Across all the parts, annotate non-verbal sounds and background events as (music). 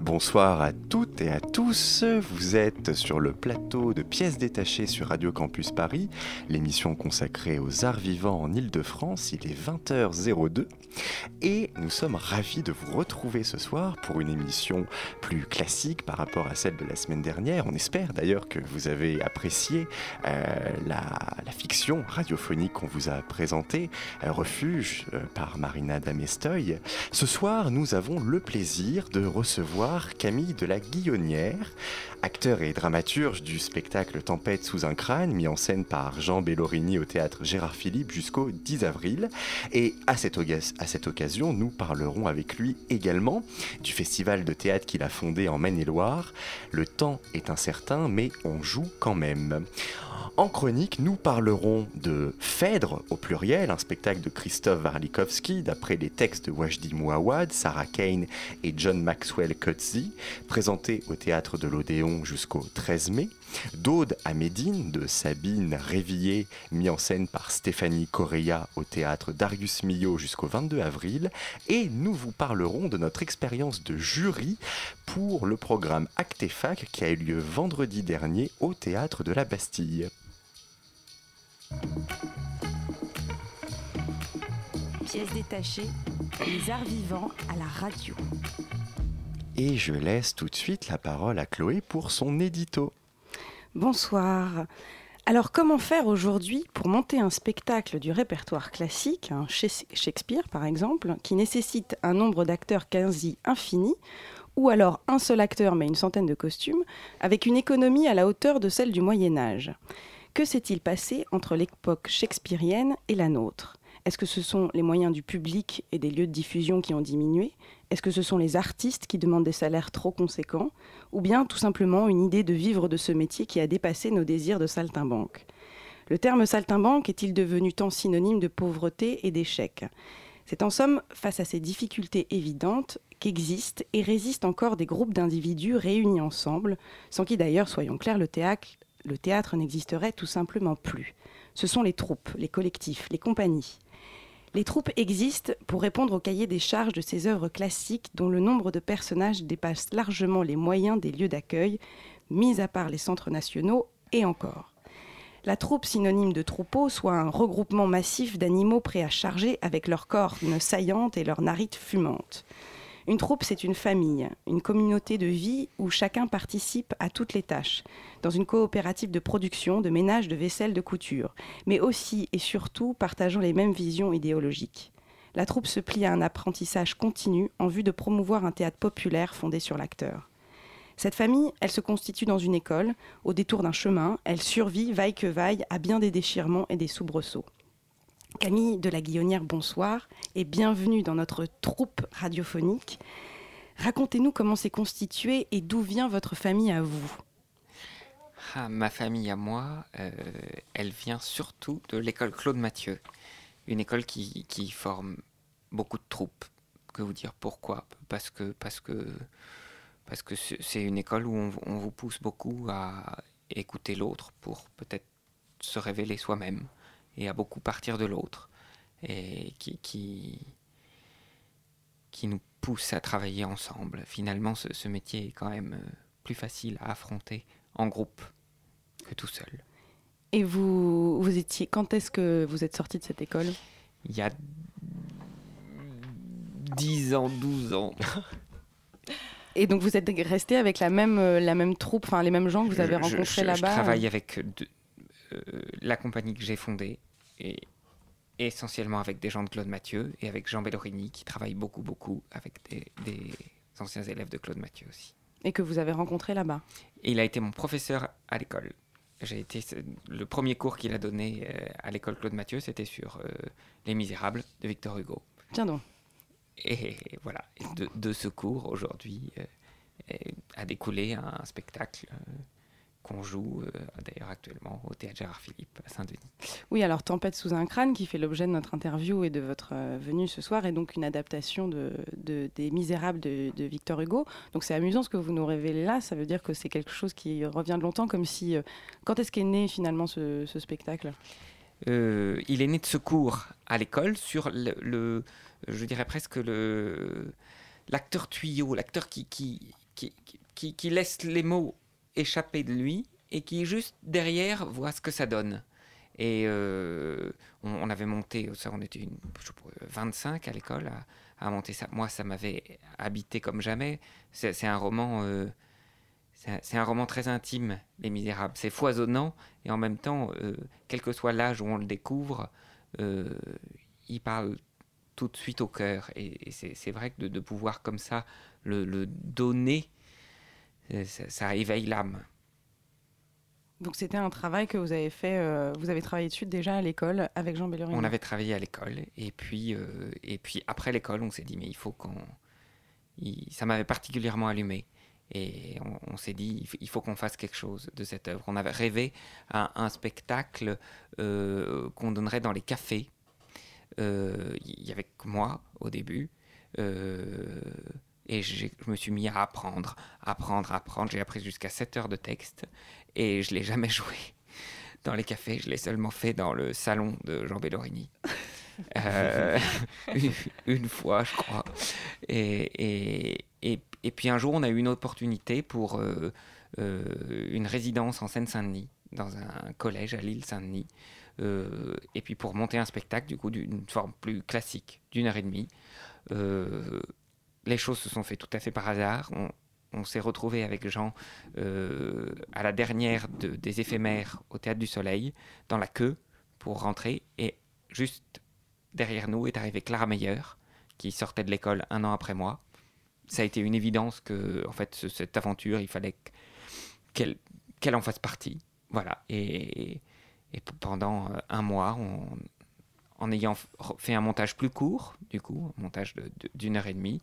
Bonsoir à toutes et à tous. Vous êtes sur le plateau de pièces détachées sur Radio Campus Paris, l'émission consacrée aux arts vivants en Ile-de-France. Il est 20h02 et nous sommes ravis de vous retrouver ce soir pour une émission plus classique par rapport à celle de la semaine dernière. On espère d'ailleurs que vous avez apprécié euh, la, fiction radiophonique qu'on vous a présentée, euh, Refuge euh, par Marina Damestoy. Ce soir, nous avons le plaisir de recevoir Camille de la Guillonnière, acteur et dramaturge du spectacle Tempête sous un crâne, mis en scène par Jean Bellorini au théâtre Gérard Philippe jusqu'au 10 avril. Et à cette, oga- à cette occasion, nous parlerons avec lui également du festival de théâtre qu'il a fondé en Maine-et-Loire. Le temps est incertain, mais on joue quand même. En chronique, nous parlerons de Phèdre au pluriel, un spectacle de Christophe Warlikowski d'après les textes de Wajdi Mouawad, Sarah Kane et John Maxwell Coetzee, présenté au théâtre de l'Odéon jusqu'au 13 mai. D'Aude à Médine de Sabine Révillé, mis en scène par Stéphanie Correa au théâtre Darius Milhaud jusqu'au 22 avril. Et nous vous parlerons de notre expérience de jury pour le programme Actefac qui a eu lieu vendredi dernier au théâtre de la Bastille. Pièce détachée, les arts vivants à la radio. Et je laisse tout de suite la parole à Chloé pour son édito. Bonsoir. Alors comment faire aujourd'hui pour monter un spectacle du répertoire classique, un Shakes- Shakespeare par exemple, qui nécessite un nombre d'acteurs quasi infini, ou alors un seul acteur mais une centaine de costumes, avec une économie à la hauteur de celle du Moyen Âge? Que s'est-il passé entre l'époque shakespearienne et la nôtre? Est-ce que ce sont les moyens du public et des lieux de diffusion qui ont diminué? Est-ce que ce sont les artistes qui demandent des salaires trop conséquents? Ou bien tout simplement une idée de vivre de ce métier qui a dépassé nos désirs de saltimbanque? Le terme saltimbanque est-il devenu tant synonyme de pauvreté et d'échec? C'est en somme face à ces difficultés évidentes qu'existent et résistent encore des groupes d'individus réunis ensemble, sans qui d'ailleurs, soyons clairs, le théâtre, le théâtre n'existerait tout simplement plus. Ce sont les troupes, les collectifs, les compagnies. Les troupes existent pour répondre au cahier des charges de ces œuvres classiques dont le nombre de personnages dépasse largement les moyens des lieux d'accueil, mis à part les centres nationaux et encore. La troupe synonyme de troupeau, soit un regroupement massif d'animaux prêts à charger avec leurs cornes saillantes et leurs narites fumantes. Une troupe, c'est une famille, une communauté de vie où chacun participe à toutes les tâches, dans une coopérative de production, de ménage, de vaisselle, de couture, mais aussi et surtout partageant les mêmes visions idéologiques. La troupe se plie à un apprentissage continu en vue de promouvoir un théâtre populaire fondé sur l'acteur. Cette famille, elle se constitue dans une école, au détour d'un chemin, elle survit, vaille que vaille, à bien des déchirements et des soubresauts. Camille de la Guillonnière, bonsoir et bienvenue dans notre troupe radiophonique. Racontez-nous comment s'est constituée et d'où vient votre famille à vous. Ah, ma famille à moi, euh, elle vient surtout de l'école Claude Mathieu, une école qui, forme beaucoup de troupes. Que vous dire pourquoi? Parce que parce que parce que c'est une école où on vous pousse beaucoup à écouter l'autre pour peut-être se révéler soi-même et à beaucoup partir de l'autre et qui, qui qui nous pousse à travailler ensemble. Finalement, ce, ce métier est quand même euh, plus facile à affronter en groupe que tout seul. Et vous, vous étiez, quand est-ce que vous êtes sorti de cette école? Il y a 10 ans, 12 ans. (laughs) Et donc vous êtes resté avec la même, la même troupe, enfin les mêmes gens que vous avez rencontrés là-bas? Je travaille avec euh, la compagnie que j'ai fondée et essentiellement avec des gens de Claude Mathieu et avec Jean Bellorini qui travaille beaucoup, beaucoup avec des, des anciens élèves de Claude Mathieu aussi. et que vous avez rencontrés là-bas. Il a été mon professeur à l'école. J'ai été le premier cours qu'il a donné euh, à l'école Claude Mathieu, c'était sur euh, Les Misérables de Victor Hugo. Tiens donc. Et voilà, de, de ce cours aujourd'hui euh, euh, a découlé un spectacle euh, on joue euh, d'ailleurs actuellement au théâtre Gérard Philippe à Saint-Denis. Oui, alors Tempête sous un crâne, qui fait l'objet de notre interview et de votre euh, venue ce soir, est donc une adaptation de, de- des Misérables de, de Victor Hugo. Donc c'est amusant ce que vous nous révélez là. Ça veut dire que c'est quelque chose qui revient de longtemps, comme si. euh, quand est-ce qu'est né finalement ce, ce spectacle? Il est né de secours à l'école sur le, le- je dirais presque le l'acteur tuyau, l'acteur qui qui, qui, qui qui laisse les mots échapper de lui et qui juste derrière voit ce que ça donne. Et euh, on, avait monté, ça, on était une, je sais pas, 25 à l'école à, à monter ça. Moi, ça m'avait habité comme jamais. C'est un roman. euh, c'est un- roman très intime, Les Misérables. C'est foisonnant et en même temps, euh, quel que soit l'âge où on le découvre, il parle tout de suite au cœur. Et, c'est vrai que de, pouvoir comme ça le, donner, ça, ça éveille l'âme. Donc c'était un travail que vous avez fait. euh, vous avez travaillé dessus déjà à l'école avec Jean Bellerin. On avait travaillé à l'école et puis, euh, et puis après l'école, on s'est dit mais il faut qu'on... il- Ça m'avait particulièrement allumé. Et on, on s'est dit, il faut qu'on fasse quelque chose de cette œuvre. On avait rêvé à un spectacle euh, qu'on donnerait dans les cafés. Il y avait que moi au début. Et je me suis mis à apprendre, apprendre, apprendre. J'ai appris jusqu'à 7 heures de texte et je l'ai jamais (laughs) joué dans les cafés. Je l'ai seulement fait dans le salon de Jean Bellorini. (laughs) Euh, une, une fois, je crois. Et, et, et, et puis un jour, on a eu une opportunité pour euh, euh, une résidence en Seine-Saint-Denis, dans un collège à l'île Saint-Denis. Euh, et puis pour monter un spectacle, du coup, d'une forme plus classique, d'une heure et demie. Les choses se sont faites tout à fait par hasard. On, s'est retrouvé avec Jean euh, à la dernière de- des éphémères au Théâtre du Soleil, dans la queue, pour rentrer. Et juste derrière nous est arrivée Clara Meyer, qui sortait de l'école un an après moi. Ça a été une évidence que, en fait, ce- cette aventure, il fallait que- qu'elle en fasse partie. Voilà. Et, pendant euh, un mois, en ayant fait un montage plus court, du coup, un montage d'une heure et demie,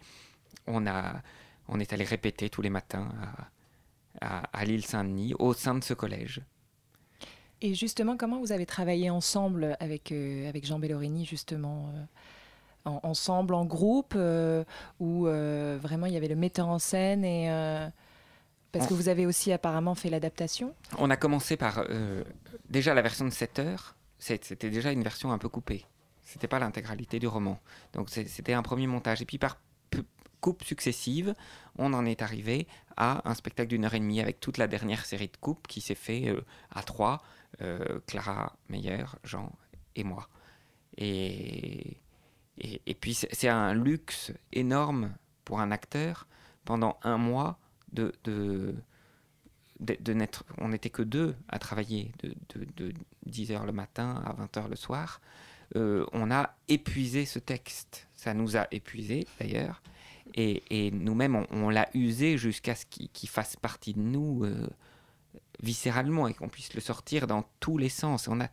on, a, on est allé répéter tous les matins à, à, à l'île Saint-Denis, au sein de ce collège. Et justement, comment vous avez travaillé ensemble avec, euh, avec Jean Bellorini, justement euh, en- Ensemble, en groupe, euh, où vraiment il y avait le metteur en scène et. parce que vous avez aussi apparemment fait l'adaptation? On a commencé par déjà la version de 7 heures, c'était déjà une version un peu coupée. C'était pas l'intégralité du roman. Donc c'était un premier montage. Et puis par coupes successives, on en est arrivé à un spectacle d'une heure et demie avec toute la dernière série de coupes qui s'est fait euh, à trois, euh, Clara Meyer, Jean et moi. Et, et, puis c'est un luxe énorme pour un acteur pendant un mois de, de, de, n'être, on n'était que deux à travailler de, de, de 10h le matin à 20h le soir. Euh, on a épuisé ce texte. Ça nous a épuisé d'ailleurs. Et, nous-mêmes, on, l'a usé jusqu'à ce qu'il, fasse partie de nous euh, viscéralement et qu'on puisse le sortir dans tous les sens. On a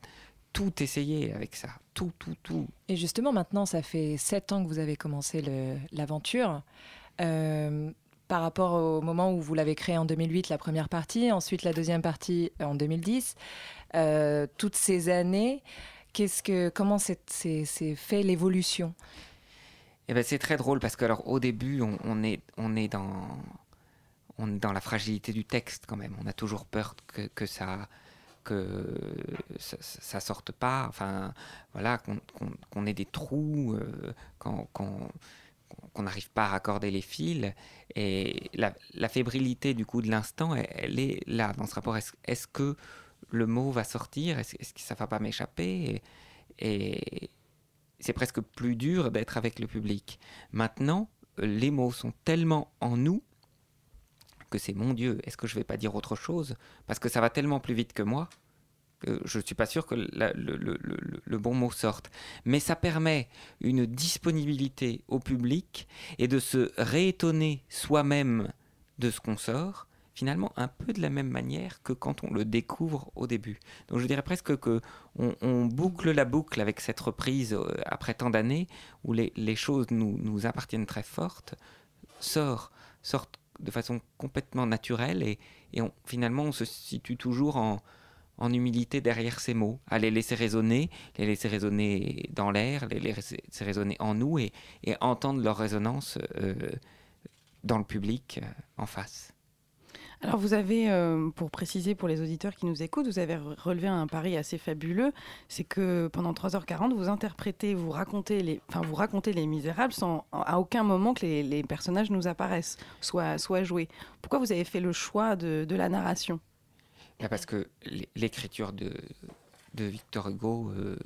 tout essayé avec ça. Tout, tout, tout. Et justement, maintenant, ça fait sept ans que vous avez commencé l'aventure. Euh, par rapport au moment où vous l'avez créé en 2008, la première partie, ensuite la deuxième partie en 2010, euh, toutes ces années, qu'est-ce que, comment s'est fait l'évolution? Eh ben, c'est très drôle parce que alors au début on, est on est dans on est dans la fragilité du texte quand même. On a toujours peur que, que ça que ça, sorte pas. Enfin voilà qu'on qu'on ait des trous euh, qu'on n'arrive pas à raccorder les fils et la, la fébrilité du coup de l'instant elle, est là dans ce rapport est-ce est-ce que le mot va sortir? Est-ce que ça va pas m'échapper? C'est presque plus dur d'être avec le public. Maintenant, les mots sont tellement en nous que c'est mon Dieu, est-ce que je vais pas dire autre chose? Parce que ça va tellement plus vite que moi que je ne suis pas sûr que le bon mot sorte. Mais ça permet une disponibilité au public et de se réétonner soi-même de ce qu'on sort, finalement un peu de la même manière que quand on le découvre au début. Donc je dirais presque que on, boucle la boucle avec cette reprise euh, après tant d'années où les, choses nous, appartiennent très fortes, sort, sortent de façon complètement naturelle et, on, finalement on se situe toujours en, humilité derrière ces mots, à les laisser résonner, les laisser résonner dans l'air, les laisser résonner en nous et, et entendre leur résonance euh, dans le public euh, en face. Alors vous avez, euh, pour préciser pour les auditeurs qui nous écoutent, vous avez relevé un pari assez fabuleux, c'est que pendant 3h40, vous interprétez, vous racontez les, enfin, vous racontez les Misérables sans à aucun moment que les, les personnages nous apparaissent, soient, joués. Pourquoi vous avez fait le choix de, de la narration? Là, Parce que l'é- l'écriture de, de Victor Hugo, euh,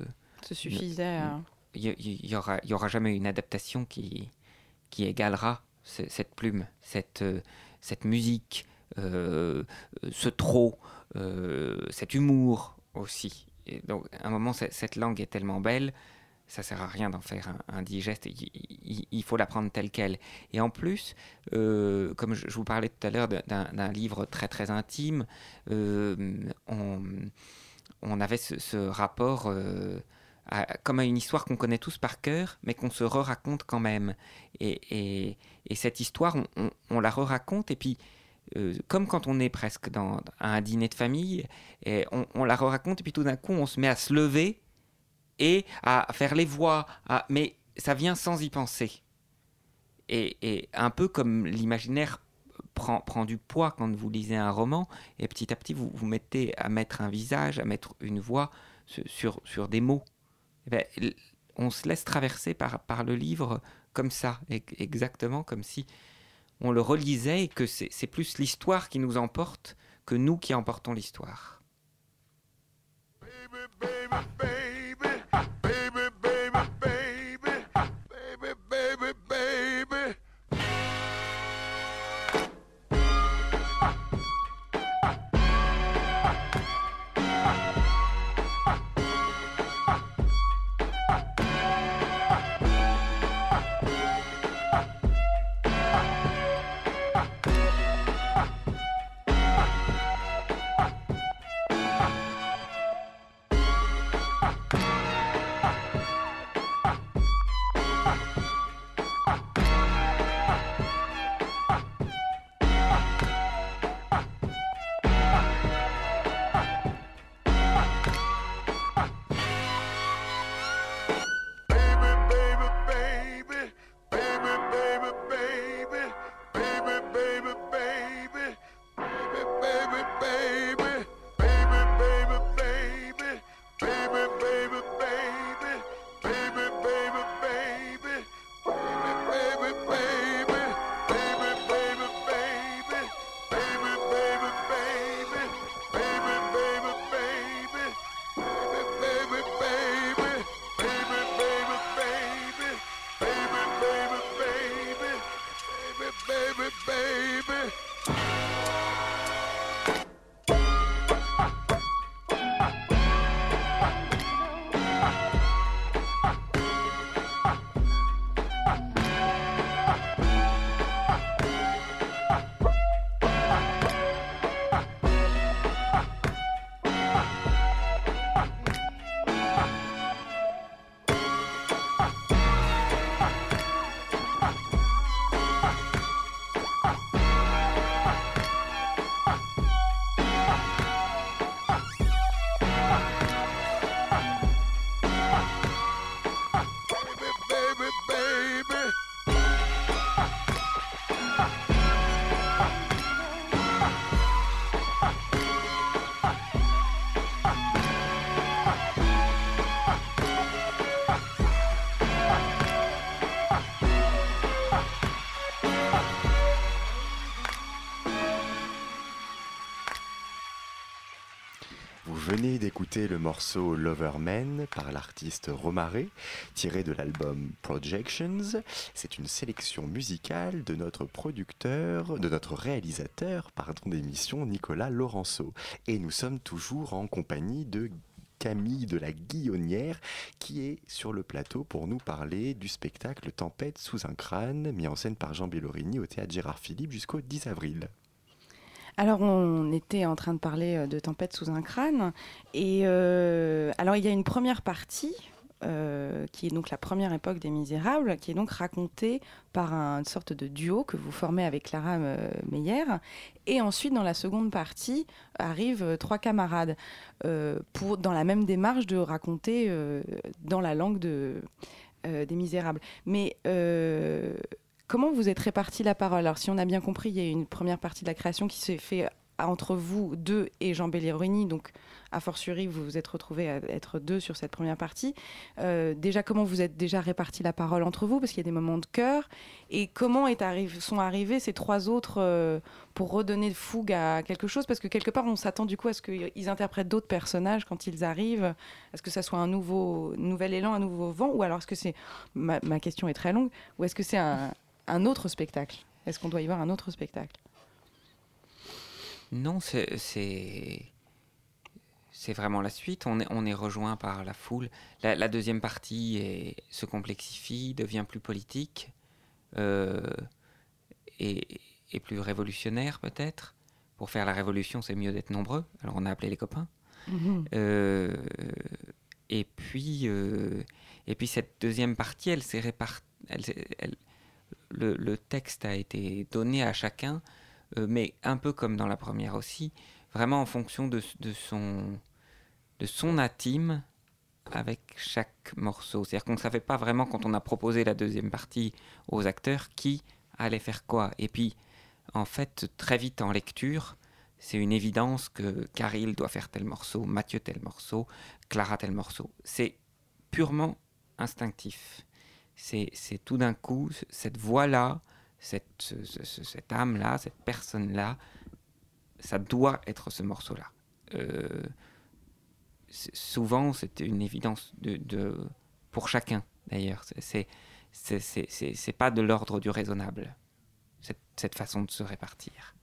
Se suffisait à... il y, y aura, y aura jamais une adaptation qui, qui égalera ce- cette plume, cette, euh, cette musique, ce trop, euh, cet humour aussi. Donc, à un moment, ce- cette langue est tellement belle, ça sert à rien d'en faire un, un digeste. Il, faut l'apprendre tel quel. Et en plus, euh, comme je, vous parlais tout à l'heure d'un- livre très très intime, euh, on, avait ce, rapport euh, comme à une histoire qu'on connaît tous par cœur, mais qu'on se re-raconte quand même. Et, et- et cette histoire, on- on la re-raconte, et puis, euh, comme quand on est presque dans, un dîner de famille, et on, la re-raconte, et puis tout d'un coup, on se met à se lever et à faire les voix, mais ça vient sans y penser. Et, un peu comme l'imaginaire prend, prend du poids quand vous lisez un roman, et petit à petit, vous vous mettez à mettre un visage, à mettre une voix sur, sur, des mots. Eh ben, on se laisse traverser par, par le livre comme ça, e- exactement comme si on le relisait et que c'est plus l'histoire qui nous emporte que nous qui emportons l'histoire. D'écouter le morceau Loverman par l'artiste Romaré, tiré de l'album Projections. C'est une sélection musicale de notre producteur, de notre réalisateur, pardon, d'émission Nicolas Laurenceau. Et nous sommes toujours en compagnie de Camille de la Guillonnière qui est sur le plateau pour nous parler du spectacle Tempête sous un crâne mis en scène par Jean Bellorini au théâtre Gérard Philippe jusqu'au 10 avril. Alors, on était en train de parler euh, de Tempête sous un crâne. Et euh, alors, il y a une première partie euh, qui est donc la première époque des Misérables, qui est donc racontée par un- une sorte de duo que vous formez avec Clara Meyer. Et ensuite, dans la seconde partie, arrivent trois camarades dans la même démarche de raconter dans la langue de, des Misérables. Mais comment vous êtes répartis la parole? Alors, si on a bien compris, il y a une première partie de la création qui s'est fait entre vous deux et Jean Bellerini, donc a fortiori vous vous êtes retrouvés à être deux sur cette première partie. Euh, déjà, comment vous êtes déjà répartis la parole entre vous, parce qu'il y a des moments de cœur, et comment sont arrivés ces trois autres euh, pour redonner fougue à quelque chose, parce que quelque part on s'attend du coup à ce qu'ils interprètent d'autres personnages quand ils arrivent, à ce que ça soit un nouveau nouvel élan, un nouveau vent, ou alors est-ce que c'est ma question est très longue, ou est-ce que c'est un, un autre spectacle Est-ce qu'on doit y voir un autre spectacle? Non, c'est c'est vraiment la suite. On est, on est rejoint par la foule. La, la deuxième partie est- se complexifie, devient plus politique euh, et, et plus révolutionnaire peut-être. Pour faire la révolution, c'est mieux d'être nombreux. Alors on a appelé les copains. Euh, et puis, euh, et puis cette deuxième partie, elle s'est répartie. Elle, s'est- elle- le, texte a été donné à chacun, euh, mais un peu comme dans la première aussi, vraiment en fonction de son de son intime avec chaque morceau. C'est-à-dire qu'on ne savait pas vraiment quand on a proposé la deuxième partie aux acteurs qui allait faire quoi. Et puis, en fait, très vite en lecture, c'est une évidence que Caril doit faire tel morceau, Mathieu tel morceau, Clara tel morceau. C'est purement instinctif. C'est c'est tout d'un coup, cette voix-là, cette, ce- ce- ce- cette âme-là, cette personne-là, ça doit être ce morceau-là. Euh, c'est- souvent, c'était une évidence de, de- pour chacun, d'ailleurs. C'est- C'est c'est- c'est- c'est- c'est pas de l'ordre du raisonnable, cette façon de se répartir.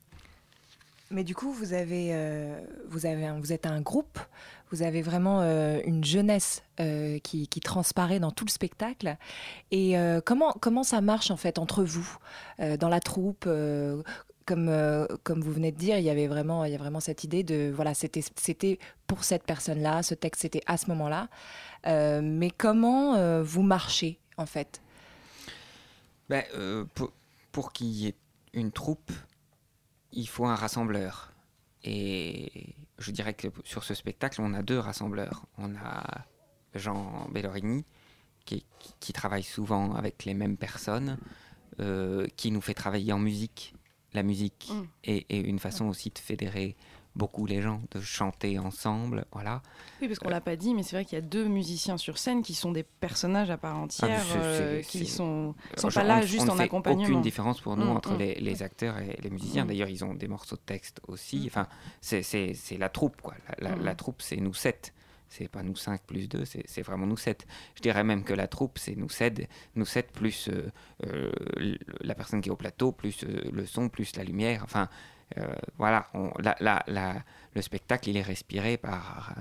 Mais du coup, euh, vous êtes un groupe. Vous avez vraiment euh, une jeunesse euh, qui, qui transparaît dans tout le spectacle. Et comment, ça marche en fait entre vous dans la troupe comme, vous venez de dire, il y avait vraiment, cette idée de voilà, c'était, pour cette personne-là, ce texte c'était à ce moment-là. Mais comment vous marchez en fait? Ben, pour qu'il y ait une troupe, il faut un rassembleur. Et je dirais que sur ce spectacle, on a deux rassembleurs. On a Jean Bellorini, qui, travaille souvent avec les mêmes personnes, euh, qui nous fait travailler en musique. La musique Mm. est, est une façon aussi de fédérer beaucoup les gens, de chanter ensemble. Voilà. Oui, parce qu'on l'a pas dit, mais c'est vrai qu'il y a deux musiciens sur scène qui sont des personnages à part entière, c'est- euh, qui sont, sont Genre, pas là on ne- juste on ne en fait accompagnement. aucune différence pour nous Mm, entre mm. les, les acteurs et les musiciens. Mm. D'ailleurs, ils ont des morceaux de texte aussi. Enfin, c'est- la troupe, quoi. La, la- la troupe, c'est nous sept. C'est pas nous cinq plus deux, c'est vraiment nous sept. Je dirais même que la troupe, c'est nous sept, nous sept plus euh, euh, l- la personne qui est au plateau, plus euh, le son, plus la lumière. Enfin, euh, voilà. la- la- le spectacle, il est respiré par. euh,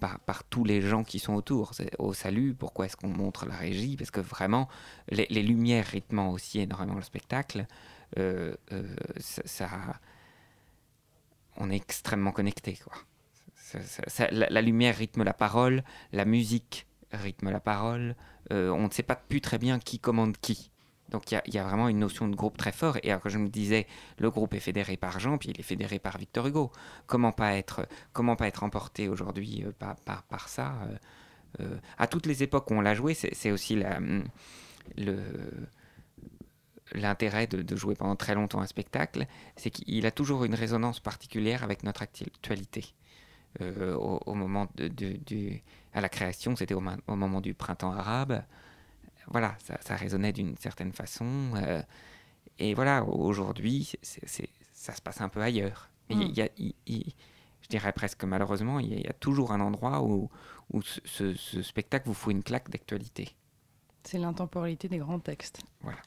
par, par tous les gens qui sont autour. Au salut, pourquoi est-ce qu'on montre la régie? Parce que vraiment, les, lumières rythment aussi énormément le spectacle. Euh, euh, ça, on est extrêmement connecté, quoi. La, lumière rythme la parole, la musique rythme la parole. Euh, on ne sait pas plus très bien qui commande qui. Donc il y a- vraiment une notion de groupe très fort. Et alors que je me disais, le groupe est fédéré par Jean, puis il est fédéré par Victor Hugo. Comment pas être, comment pas être emporté aujourd'hui euh, par, par, ça euh, euh, À toutes les époques où on l'a joué, c'est aussi hum, l'intérêt de, jouer pendant très longtemps un spectacle, c'est qu'il a toujours une résonance particulière avec notre actualité. Au, moment de, à la création, c'était au moment du printemps arabe. Voilà, ça, ça résonnait d'une certaine façon. euh, et voilà, aujourd'hui, ça se passe un peu ailleurs. Mais il y a- Mm. il y a- je dirais presque malheureusement, il y, a- il y a toujours un endroit où, où ce, ce- ce spectacle vous fout une claque d'actualité. C'est l'intemporalité des grands textes. Voilà.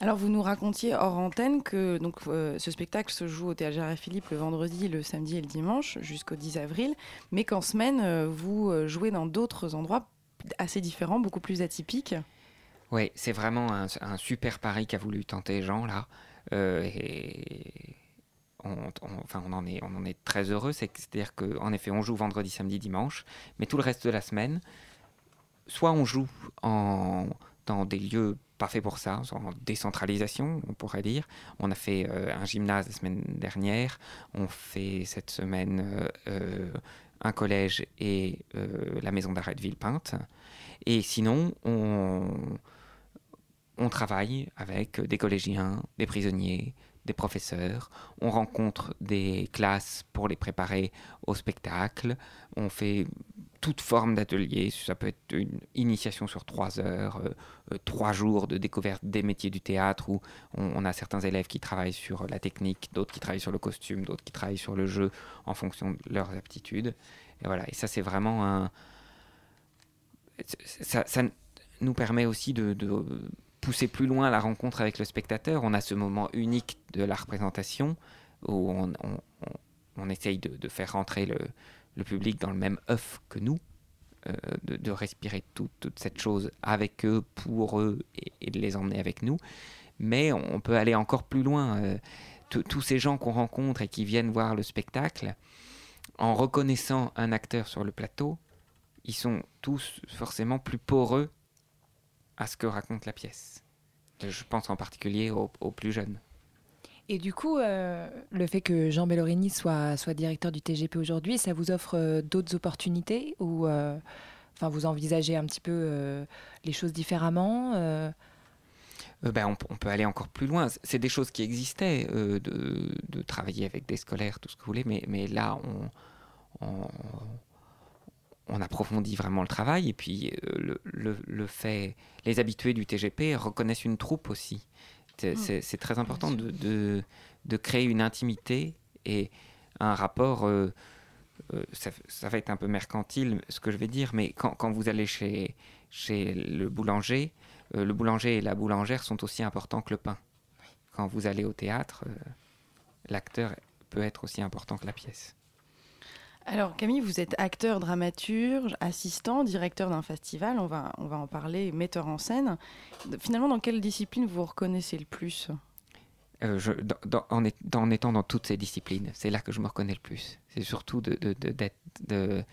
Alors, vous nous racontiez hors antenne que donc, euh, ce spectacle se joue au Théâtre Gérard Philippe le vendredi, le samedi et le dimanche jusqu'au 10 avril, mais qu'en semaine, euh, vous jouez dans d'autres endroits assez différents, beaucoup plus atypiques. Oui, c'est vraiment un, super pari qu'a voulu tenter Jean là. Euh, on, enfin, on en est, très heureux. C'est- C'est-à-dire qu'en effet, on joue vendredi, samedi, dimanche, mais tout le reste de la semaine, soit on joue dans des lieux pas faits pour ça, en décentralisation, on pourrait dire. On a fait un gymnase la semaine dernière, on fait cette semaine un collège et la maison d'arrêt de Villepinte. Et sinon, on, on travaille avec des collégiens, des prisonniers, des professeurs, on rencontre des classes pour les préparer au spectacle, on fait toute forme d'atelier, ça peut être une initiation sur trois heures, euh, trois jours de découverte des métiers du théâtre, où on, a certains élèves qui travaillent sur la technique, d'autres qui travaillent sur le costume, d'autres qui travaillent sur le jeu en fonction de leurs aptitudes. Et voilà, et ça c'est vraiment un... Ça, nous permet aussi de pousser plus loin la rencontre avec le spectateur, on a ce moment unique de la représentation où on, essaye de, faire rentrer le, public dans le même œuf que nous, euh, de, respirer toute cette chose avec eux, pour eux, et, de les emmener avec nous. Mais on peut aller encore plus loin. Euh, tous ces gens qu'on rencontre et qui viennent voir le spectacle, en reconnaissant un acteur sur le plateau, ils sont tous forcément plus poreux à ce que raconte la pièce. Je pense en particulier aux, plus jeunes. Et du coup, euh, le fait que Jean Bellorini soit, soit directeur du TGP aujourd'hui, ça vous offre euh, d'autres opportunités ou euh, enfin, vous envisagez un petit peu les choses différemment ben, on, peut aller encore plus loin. C'est des choses qui existaient, de, de, travailler avec des scolaires, tout ce que vous voulez, mais, mais là, on, on on approfondit vraiment le travail et puis euh, le, fait, les habitués du TGP reconnaissent une troupe aussi. C'est mm. très important de, de, créer une intimité et un rapport. Euh, euh, ça, va être un peu mercantile ce que je vais dire, mais quand, quand vous allez chez, chez le boulanger, le boulanger et la boulangère sont aussi importants que le pain. Quand vous allez au théâtre, l'acteur peut être aussi important que la pièce. Alors Camille, vous êtes acteur, dramaturge, assistant, directeur d'un festival, on va, on va en parler, metteur en scène. Finalement, dans quelle discipline vous vous reconnaissez le plus? Euh, en, étant dans toutes ces disciplines, c'est là que je me reconnais le plus. C'est surtout de, de, de,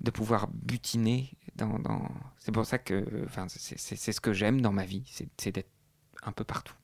de, pouvoir butiner dans... C'est pour ça que c'est ce que j'aime dans ma vie, c'est d'être un peu partout.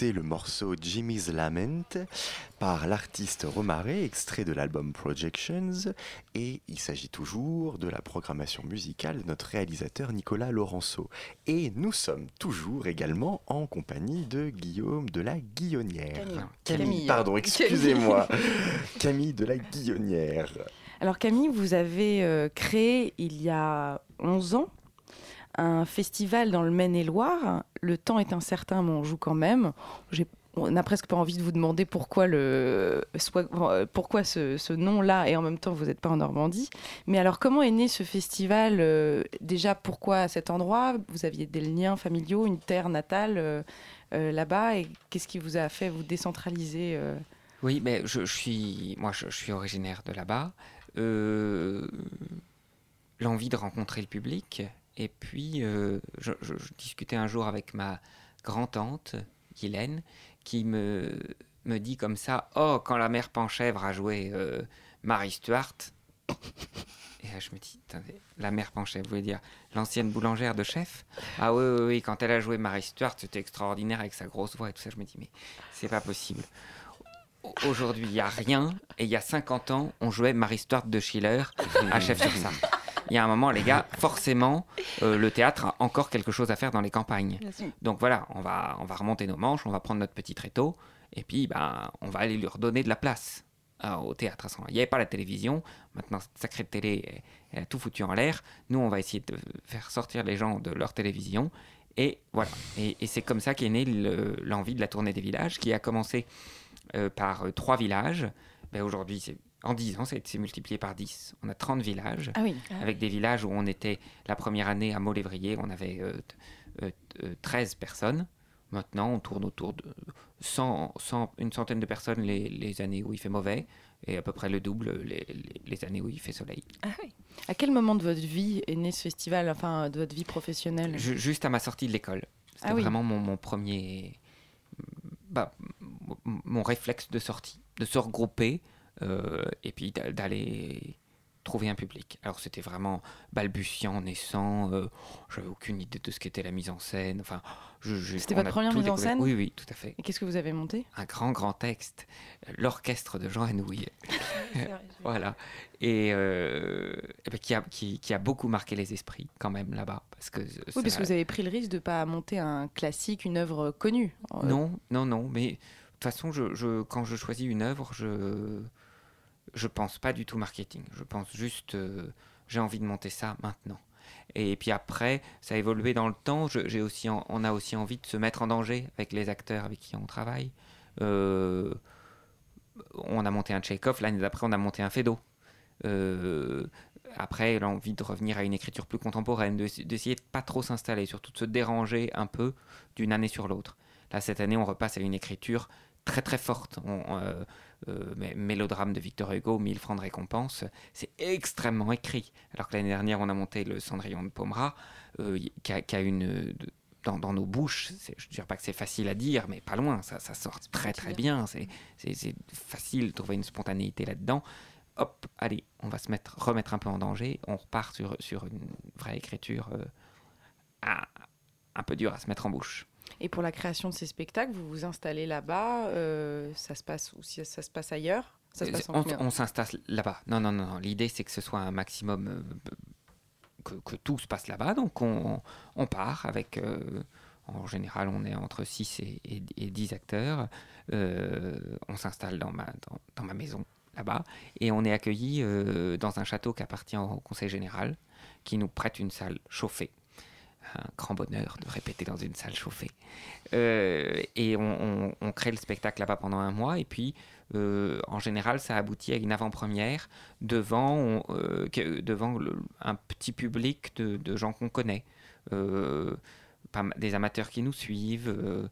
Le morceau Jimmy's Lament par l'artiste Romaré, extrait de l'album Projections, et il s'agit toujours de la programmation musicale de notre réalisateur Nicolas Laurenceau. Et nous sommes toujours également en compagnie de Guillaume de la Guillonnière. Camille. Camille, Camille. pardon, excusez-moi. (laughs) Camille de la Guillonnière. Alors Camille, vous avez euh, créé il y a 11 ans un festival dans le Maine-et-Loire. Le temps est incertain, mais on joue quand même. On n'a presque pas envie de vous demander pourquoi, le, pourquoi ce, nom-là et en même temps vous n'êtes pas en Normandie. Mais alors comment est né ce festival euh, Déjà pourquoi à cet endroit? Vous aviez des liens familiaux, une terre natale euh, euh, là-bas et qu'est-ce qui vous a fait vous décentraliser Oui, mais je, suis, moi, je, suis originaire de là-bas. L'envie de rencontrer le public. Et puis, euh, je, discutais un jour avec ma grand-tante, Guylaine, qui me, me dit comme ça Oh, quand la mère Panchèvre a joué euh, Marie Stuart. (laughs) Et là, je me dis la mère Panchèvre, vous voulez dire l'ancienne boulangère de chef? Ah oui, oui, oui, quand elle a joué Marie Stuart, c'était extraordinaire avec sa grosse voix et tout ça. Je me dis Mais c'est pas possible. Aujourd'hui, il n'y a rien. Et il y a 50 ans, on jouait Marie Stuart de Schiller à Chef sur Sarthe. Il y a un moment, les gars, forcément, euh, le théâtre a encore quelque chose à faire dans les campagnes. Donc voilà, on va, on va remonter nos manches, on va prendre notre petit tréteau, et puis ben, on va aller lui redonner de la place euh, au théâtre. Il n'y avait pas la télévision, maintenant cette sacrée télé elle- a tout foutu en l'air. Nous, on va essayer de faire sortir les gens de leur télévision. Et voilà, et, et c'est comme ça qu'est née le- l'envie de la tournée des villages, qui a commencé euh, par trois villages. Ben, Aujourd'hui, c'est- en 10 ans, ça été multiplié par 10. On a 30 villages Ah oui. avec des villages où on était la première année à Molévrier, on avait euh, t- euh, t- euh, 13 personnes. Maintenant, on tourne autour de 100, 100 une centaine de personnes les, les années où il fait mauvais et à peu près le double les, les- les années où il fait soleil. À quel moment de votre vie est né ce festival, enfin de votre vie professionnelle? Ju- juste à ma sortie de l'école. C'était Ah oui. vraiment mon, mon premier. Bah, mon réflexe de sortie, de se regrouper euh, et puis d'a- d'aller trouver un public. Alors c'était vraiment balbutiant, naissant, euh, j'avais aucune idée de ce qu'était la mise en scène. Enfin, C'était votre première mise en scène Oui, oui, tout à fait. Et qu'est-ce que vous avez monté? Un grand, grand texte, l'orchestre de Jean Anouilh. (laughs) voilà. Et, euh, ben, qui, a, qui, qui a beaucoup marqué les esprits quand même là-bas. Parce que, Oui, parce que vous avez pris le risque de ne pas monter un classique, une œuvre connue. Non, non, non. Mais de toute façon, je, je- quand je choisis une œuvre, je je pense pas du tout marketing. Je pense juste, euh, j'ai envie de monter ça maintenant. Et puis après, ça a évolué dans le temps. Aussi, on a aussi envie de se mettre en danger avec les acteurs avec qui on travaille. Euh, on a monté un Tchekhov. L'année d'après, on a monté un Fedo. Euh, après, l'envie de revenir à une écriture plus contemporaine, de- d'essayer de pas trop s'installer, surtout de se déranger un peu d'une année sur l'autre. Là, cette année, on repasse à une écriture très très forte. On, euh, euh, mélodrame de Victor Hugo, 1000 francs de récompense, c'est extrêmement écrit. Alors que l'année dernière, on a monté le Cendrillon de Pomera, euh, qui, a, qui a une. dans, dans nos bouches, je ne dirais pas que c'est facile à dire, mais pas loin, ça, ça sort très très bien. C'est facile de trouver une spontanéité là-dedans. Hop, allez, on va se mettre, remettre un peu en danger, on repart sur, sur une vraie écriture euh, à- un peu dure à se mettre en bouche. Et pour la création de ces spectacles, vous vous installez là-bas euh, Ça se passe ou si ça se passe ailleurs? Ça se passe en on s'installe là-bas. Non, non, non. non. L'idée, c'est que ce soit un maximum. euh, que, que tout se passe là-bas. Donc, on, on part avec. euh, en général, on est entre 6 et, et, et 10 acteurs. Euh, on s'installe dans ma, dans, dans ma maison, là-bas. Et on est accueilli euh, dans un château qui appartient au Conseil général, qui nous prête une salle chauffée. Un grand bonheur de répéter dans une salle chauffée. Euh, et on, crée le spectacle là-bas pendant un mois. Et puis, euh, en général, ça aboutit à une avant-première devant, euh, devant un petit public de, gens qu'on connaît, des amateurs qui nous suivent,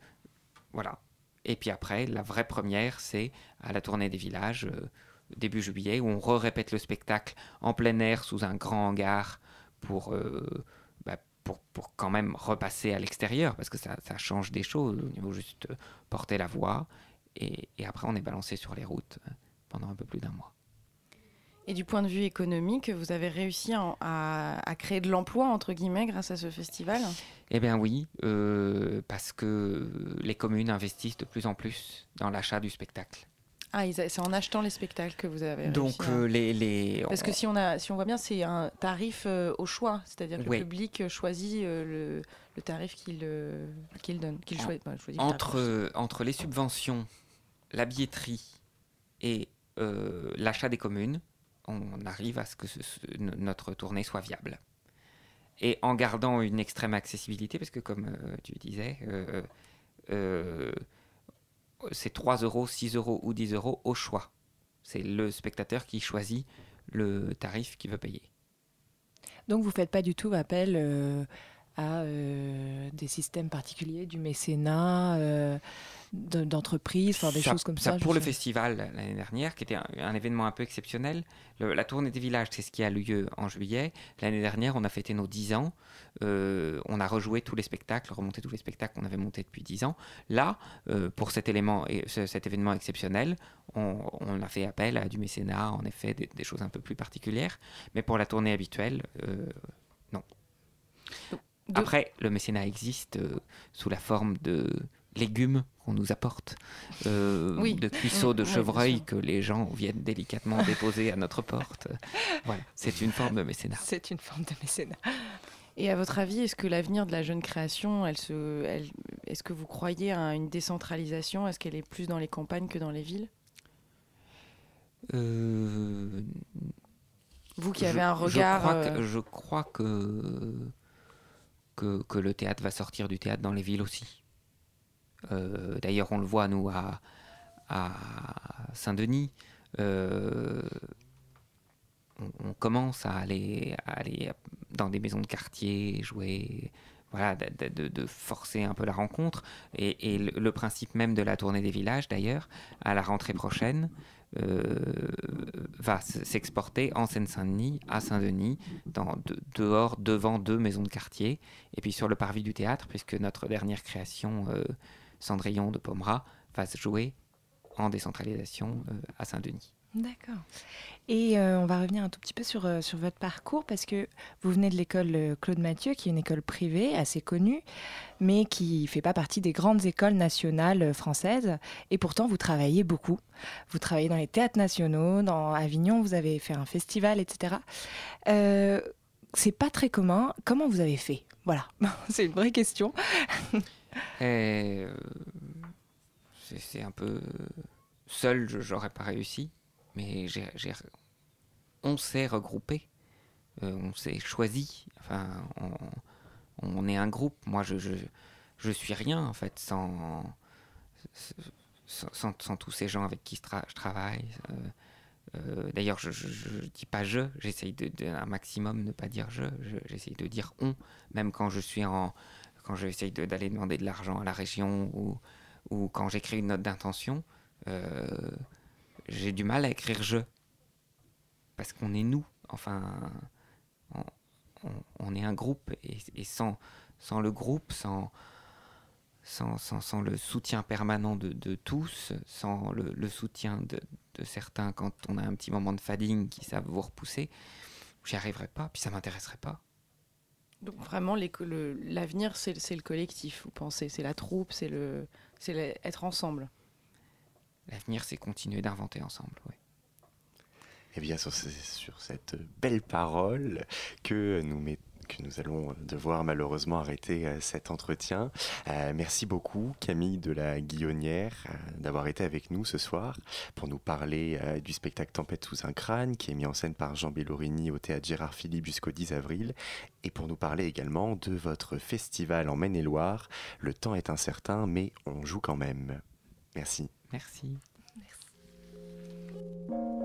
voilà. Et puis après, la vraie première, c'est à la tournée des villages, début juillet, où on re-répète le spectacle en plein air sous un grand hangar pour, pour, pour quand même repasser à l'extérieur, parce que ça, ça change des choses au niveau juste euh, porter la voix. Et, et après, on est balancé sur les routes euh, pendant un peu plus d'un mois. Et du point de vue économique, vous avez réussi à créer de l'emploi, entre guillemets, grâce à ce festival? Eh bien oui, euh, parce que les communes investissent de plus en plus dans l'achat du spectacle. Ah, c'est en achetant les spectacles que vous avez Donc à- euh, les, les Parce que si on, a, si on voit bien, c'est un tarif euh, au choix, c'est-à-dire que Oui. le public euh, choisit euh, le, le tarif qu'il qu'il donne, qu'il En- choisit. bah, choisit le tarif. entre, entre les subventions, la billetterie et l'achat des communes, on arrive à ce que ce- ce- no- notre tournée soit viable. Et en gardant une extrême accessibilité, parce que comme tu disais, c'est 3 euros, 6 euros ou 10 euros au choix. C'est le spectateur qui choisit le tarif qu'il veut payer. Donc vous faites pas du tout appel euh, à euh, des systèmes particuliers, du mécénat, euh, d'entreprises, enfin des Ça- choses comme ça. Pour le sais. festival l'année dernière, qui était un, un événement un peu exceptionnel, le- la tournée des villages, c'est ce qui a lieu en juillet. L'année dernière, on a fêté nos 10 ans. Euh, on a rejoué tous les spectacles, remonté tous les spectacles qu'on avait montés depuis 10 ans. Là, euh, pour cet, élément, et ce- cet événement exceptionnel, on, on a fait appel à du mécénat, en effet, des, des choses un peu plus particulières. Mais pour la tournée habituelle, euh, non. De- Après, le mécénat existe euh, sous la forme de légumes qu'on nous apporte, euh, Oui. de cuisseaux de oui, chevreuil que les gens viennent délicatement déposer à notre porte. (laughs) Voilà, c'est une forme de mécénat. C'est une forme de mécénat. Et à votre avis, est-ce que l'avenir de la jeune création, elle se, elle- est-ce que vous croyez à une décentralisation? Est-ce qu'elle est plus dans les campagnes que dans les villes? Euh, Vous qui je- avez un je regard. crois, euh, que, je crois que, que, que le théâtre va sortir du théâtre dans les villes aussi. Euh, D'ailleurs, on le voit, nous, à, Saint-Denis. euh, on, commence à aller, dans des maisons de quartier, jouer, voilà, de, forcer un peu la rencontre. Et, le, principe même de la tournée des villages, d'ailleurs, à la rentrée prochaine, euh, va s'exporter en Seine-Saint-Denis, à Saint-Denis, dehors, devant deux maisons de quartier, et puis sur le parvis du théâtre, puisque notre dernière création, Cendrillon de Pomerat, va se jouer en décentralisation euh, à Saint-Denis. D'accord. Et euh, on va revenir un tout petit peu sur, euh, sur votre parcours parce que vous venez de l'école Claude Mathieu, qui est une école privée assez connue, mais qui fait pas partie des grandes écoles nationales françaises. Et pourtant, vous travaillez beaucoup. Vous travaillez dans les théâtres nationaux, dans Avignon, vous avez fait un festival, etc. Euh, c'est pas très commun. Comment vous avez fait? Voilà, (laughs) c'est une vraie question. (laughs) Euh, c'est un peu seul, j'aurais pas réussi, mais on s'est regroupé, euh, on s'est choisi. Enfin, on, est un groupe. Moi, je, je, suis rien en fait sans sans, sans- tous ces gens avec qui je, tra- je travaille. Euh, D'ailleurs, je, je dis pas je, j'essaye de, de- un maximum ne pas dire je, je- j'essaye de dire on, même quand je suis en, quand j'essaye d'aller demander de l'argent à la région ou, quand j'écris une note d'intention, euh, j'ai du mal à écrire je. Parce qu'on est nous. Enfin, on, est un groupe et, sans, le groupe, sans, le soutien permanent de, tous, sans le, soutien de, de certains quand on a un petit moment de fading qui savent vous repousser, j'y arriverai pas, puis ça m'intéresserait pas. Donc vraiment, l'avenir, c'est le collectif, vous pensez C'est la troupe, c'est le, c'est le- être ensemble. L'avenir, c'est continuer d'inventer ensemble. oui. Eh bien, sur, ce- sur cette belle parole que nous, met- que nous allons devoir malheureusement arrêter euh, cet entretien. Euh, merci beaucoup, Camille de la Guillonnière, euh, d'avoir été avec nous ce soir pour nous parler euh, du spectacle Tempête sous un crâne, qui est mis en scène par Jean Bellorini au théâtre Gérard Philippe jusqu'au 10 avril, et pour nous parler également de votre festival en Maine-et-Loire. Le temps est incertain, mais on joue quand même. Merci. Merci. Thank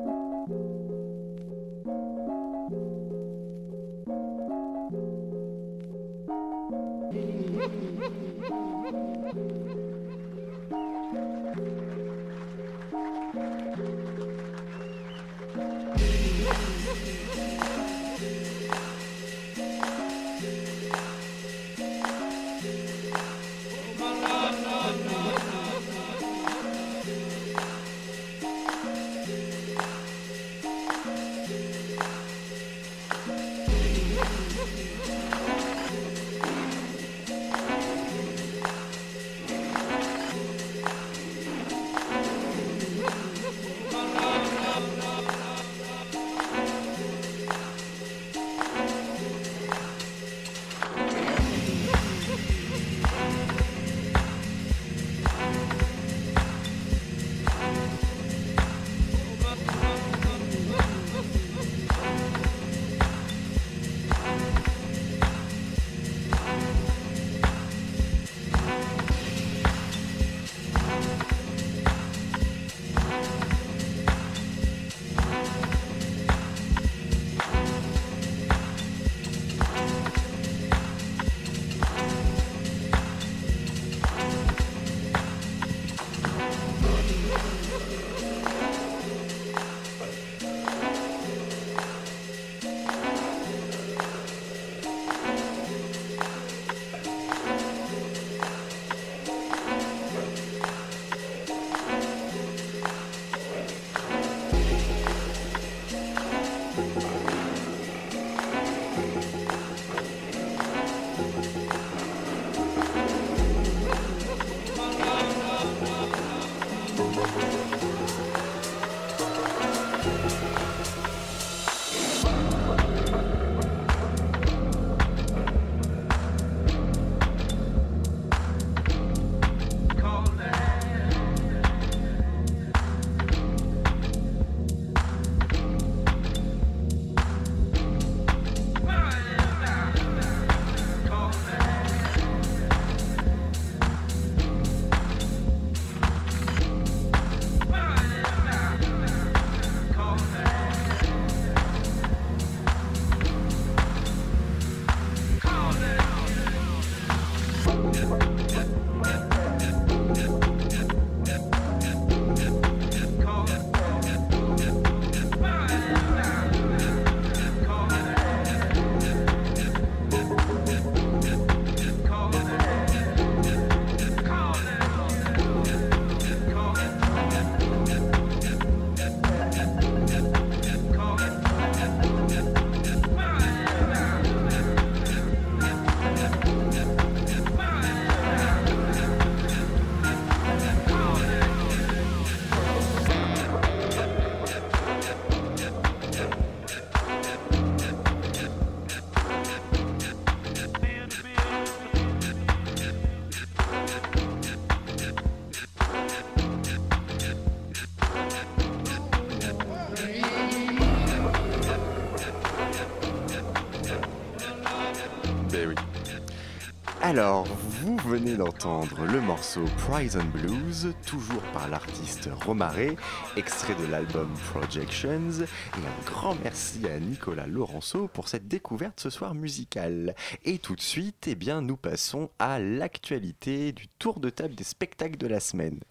Alors, vous venez d'entendre le morceau Prison Blues, toujours par l'artiste Romaré, extrait de l'album Projections, et un grand merci à Nicolas Laurenceau pour cette découverte ce soir musicale. Et tout de suite, eh bien, nous passons à l'actualité du tour de table des spectacles de la semaine.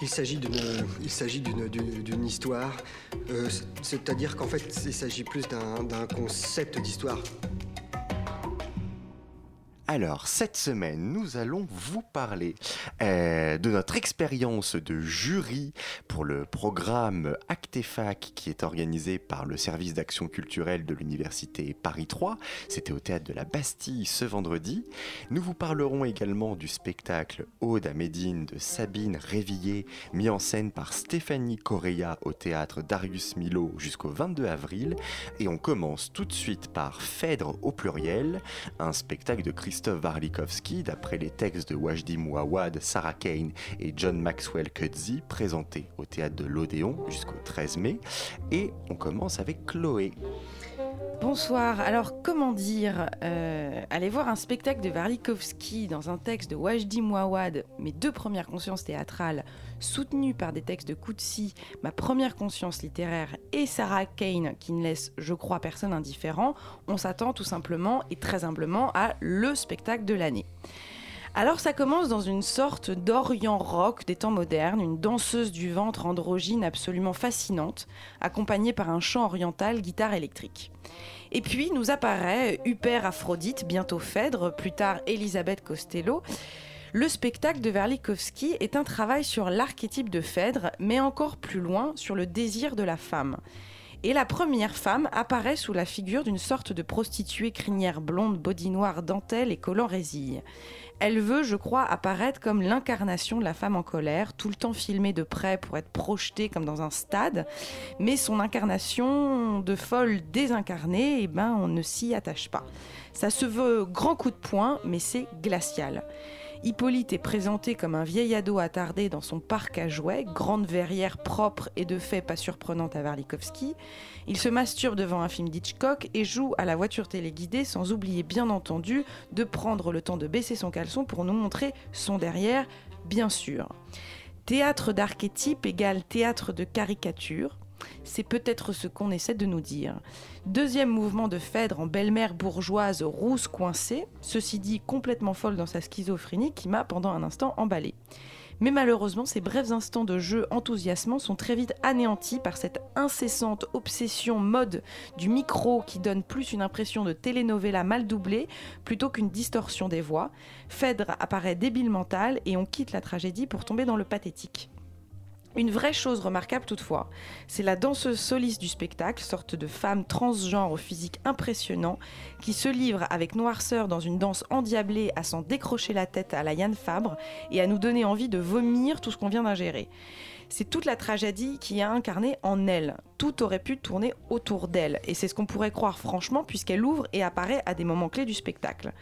Il s'agit d'une, histoire, euh, c'est-à-dire qu'en fait, il s'agit plus d'un concept d'histoire. Alors, cette semaine, nous allons vous parler euh, de notre expérience de jury pour le programme Actefac qui est organisé par le service d'action culturelle de l'Université Paris 3. C'était au théâtre de la Bastille ce vendredi. Nous vous parlerons également du spectacle Aude à Médine de Sabine Révillé, mis en scène par Stéphanie Correa au théâtre Darius Milo jusqu'au 22 avril. Et on commence tout de suite par Phèdre au pluriel, un spectacle de Christophe Warlikowski d'après les textes de Wajdi Mouawad, Sarah Kane et John Maxwell Cudzy, présenté au théâtre de l'Odéon jusqu'au 13 mai. Et on commence avec Chloé. Bonsoir. Alors, comment dire euh, Aller voir un spectacle de Warlikowski dans un texte de Wajdi Mouawad, mes deux premières consciences théâtrales, soutenues par des textes de Coetzee, ma première conscience littéraire, et Sarah Kane, qui ne laisse, je crois, personne indifférent, on s'attend tout simplement et très humblement à le spectacle de l'année. Alors ça commence dans une sorte d'Orient rock des temps modernes, une danseuse du ventre androgyne absolument fascinante, accompagnée par un chant oriental guitare électrique. Et puis nous apparaît Huper Aphrodite, bientôt Phèdre, plus tard Elisabeth Costello. Le spectacle de Verlikovski est un travail sur l'archétype de Phèdre, mais encore plus loin sur le désir de la femme. Et la première femme apparaît sous la figure d'une sorte de prostituée crinière blonde, body noir, dentelle et collant résille. Elle veut, je crois, apparaître comme l'incarnation de la femme en colère, tout le temps filmée de près pour être projetée comme dans un stade. Mais son incarnation de folle désincarnée, eh ben, on ne s'y attache pas. Ça se veut grand coup de poing, mais c'est glacial. Hippolyte est présenté comme un vieil ado attardé dans son parc à jouets, grande verrière propre et de fait pas surprenante à Warlikowski. Il se masturbe devant un film d'Hitchcock et joue à la voiture téléguidée sans oublier bien entendu de prendre le temps de baisser son caleçon pour nous montrer son derrière, bien sûr. Théâtre d'archétype égale théâtre de caricature. C'est peut-être ce qu'on essaie de nous dire. Deuxième mouvement de Phèdre en belle-mère bourgeoise rousse coincée, ceci dit complètement folle dans sa schizophrénie qui m'a pendant un instant emballé. Mais malheureusement, ces brefs instants de jeu enthousiasmants sont très vite anéantis par cette incessante obsession mode du micro qui donne plus une impression de telenovela mal doublée plutôt qu'une distorsion des voix. Phèdre apparaît débile mental et on quitte la tragédie pour tomber dans le pathétique. Une vraie chose remarquable toutefois, c'est la danseuse soliste du spectacle, sorte de femme transgenre au physique impressionnant, qui se livre avec noirceur dans une danse endiablée à s'en décrocher la tête à la Yann Fabre et à nous donner envie de vomir tout ce qu'on vient d'ingérer. C'est toute la tragédie qui a incarné en elle. Tout aurait pu tourner autour d'elle, et c'est ce qu'on pourrait croire franchement puisqu'elle ouvre et apparaît à des moments clés du spectacle.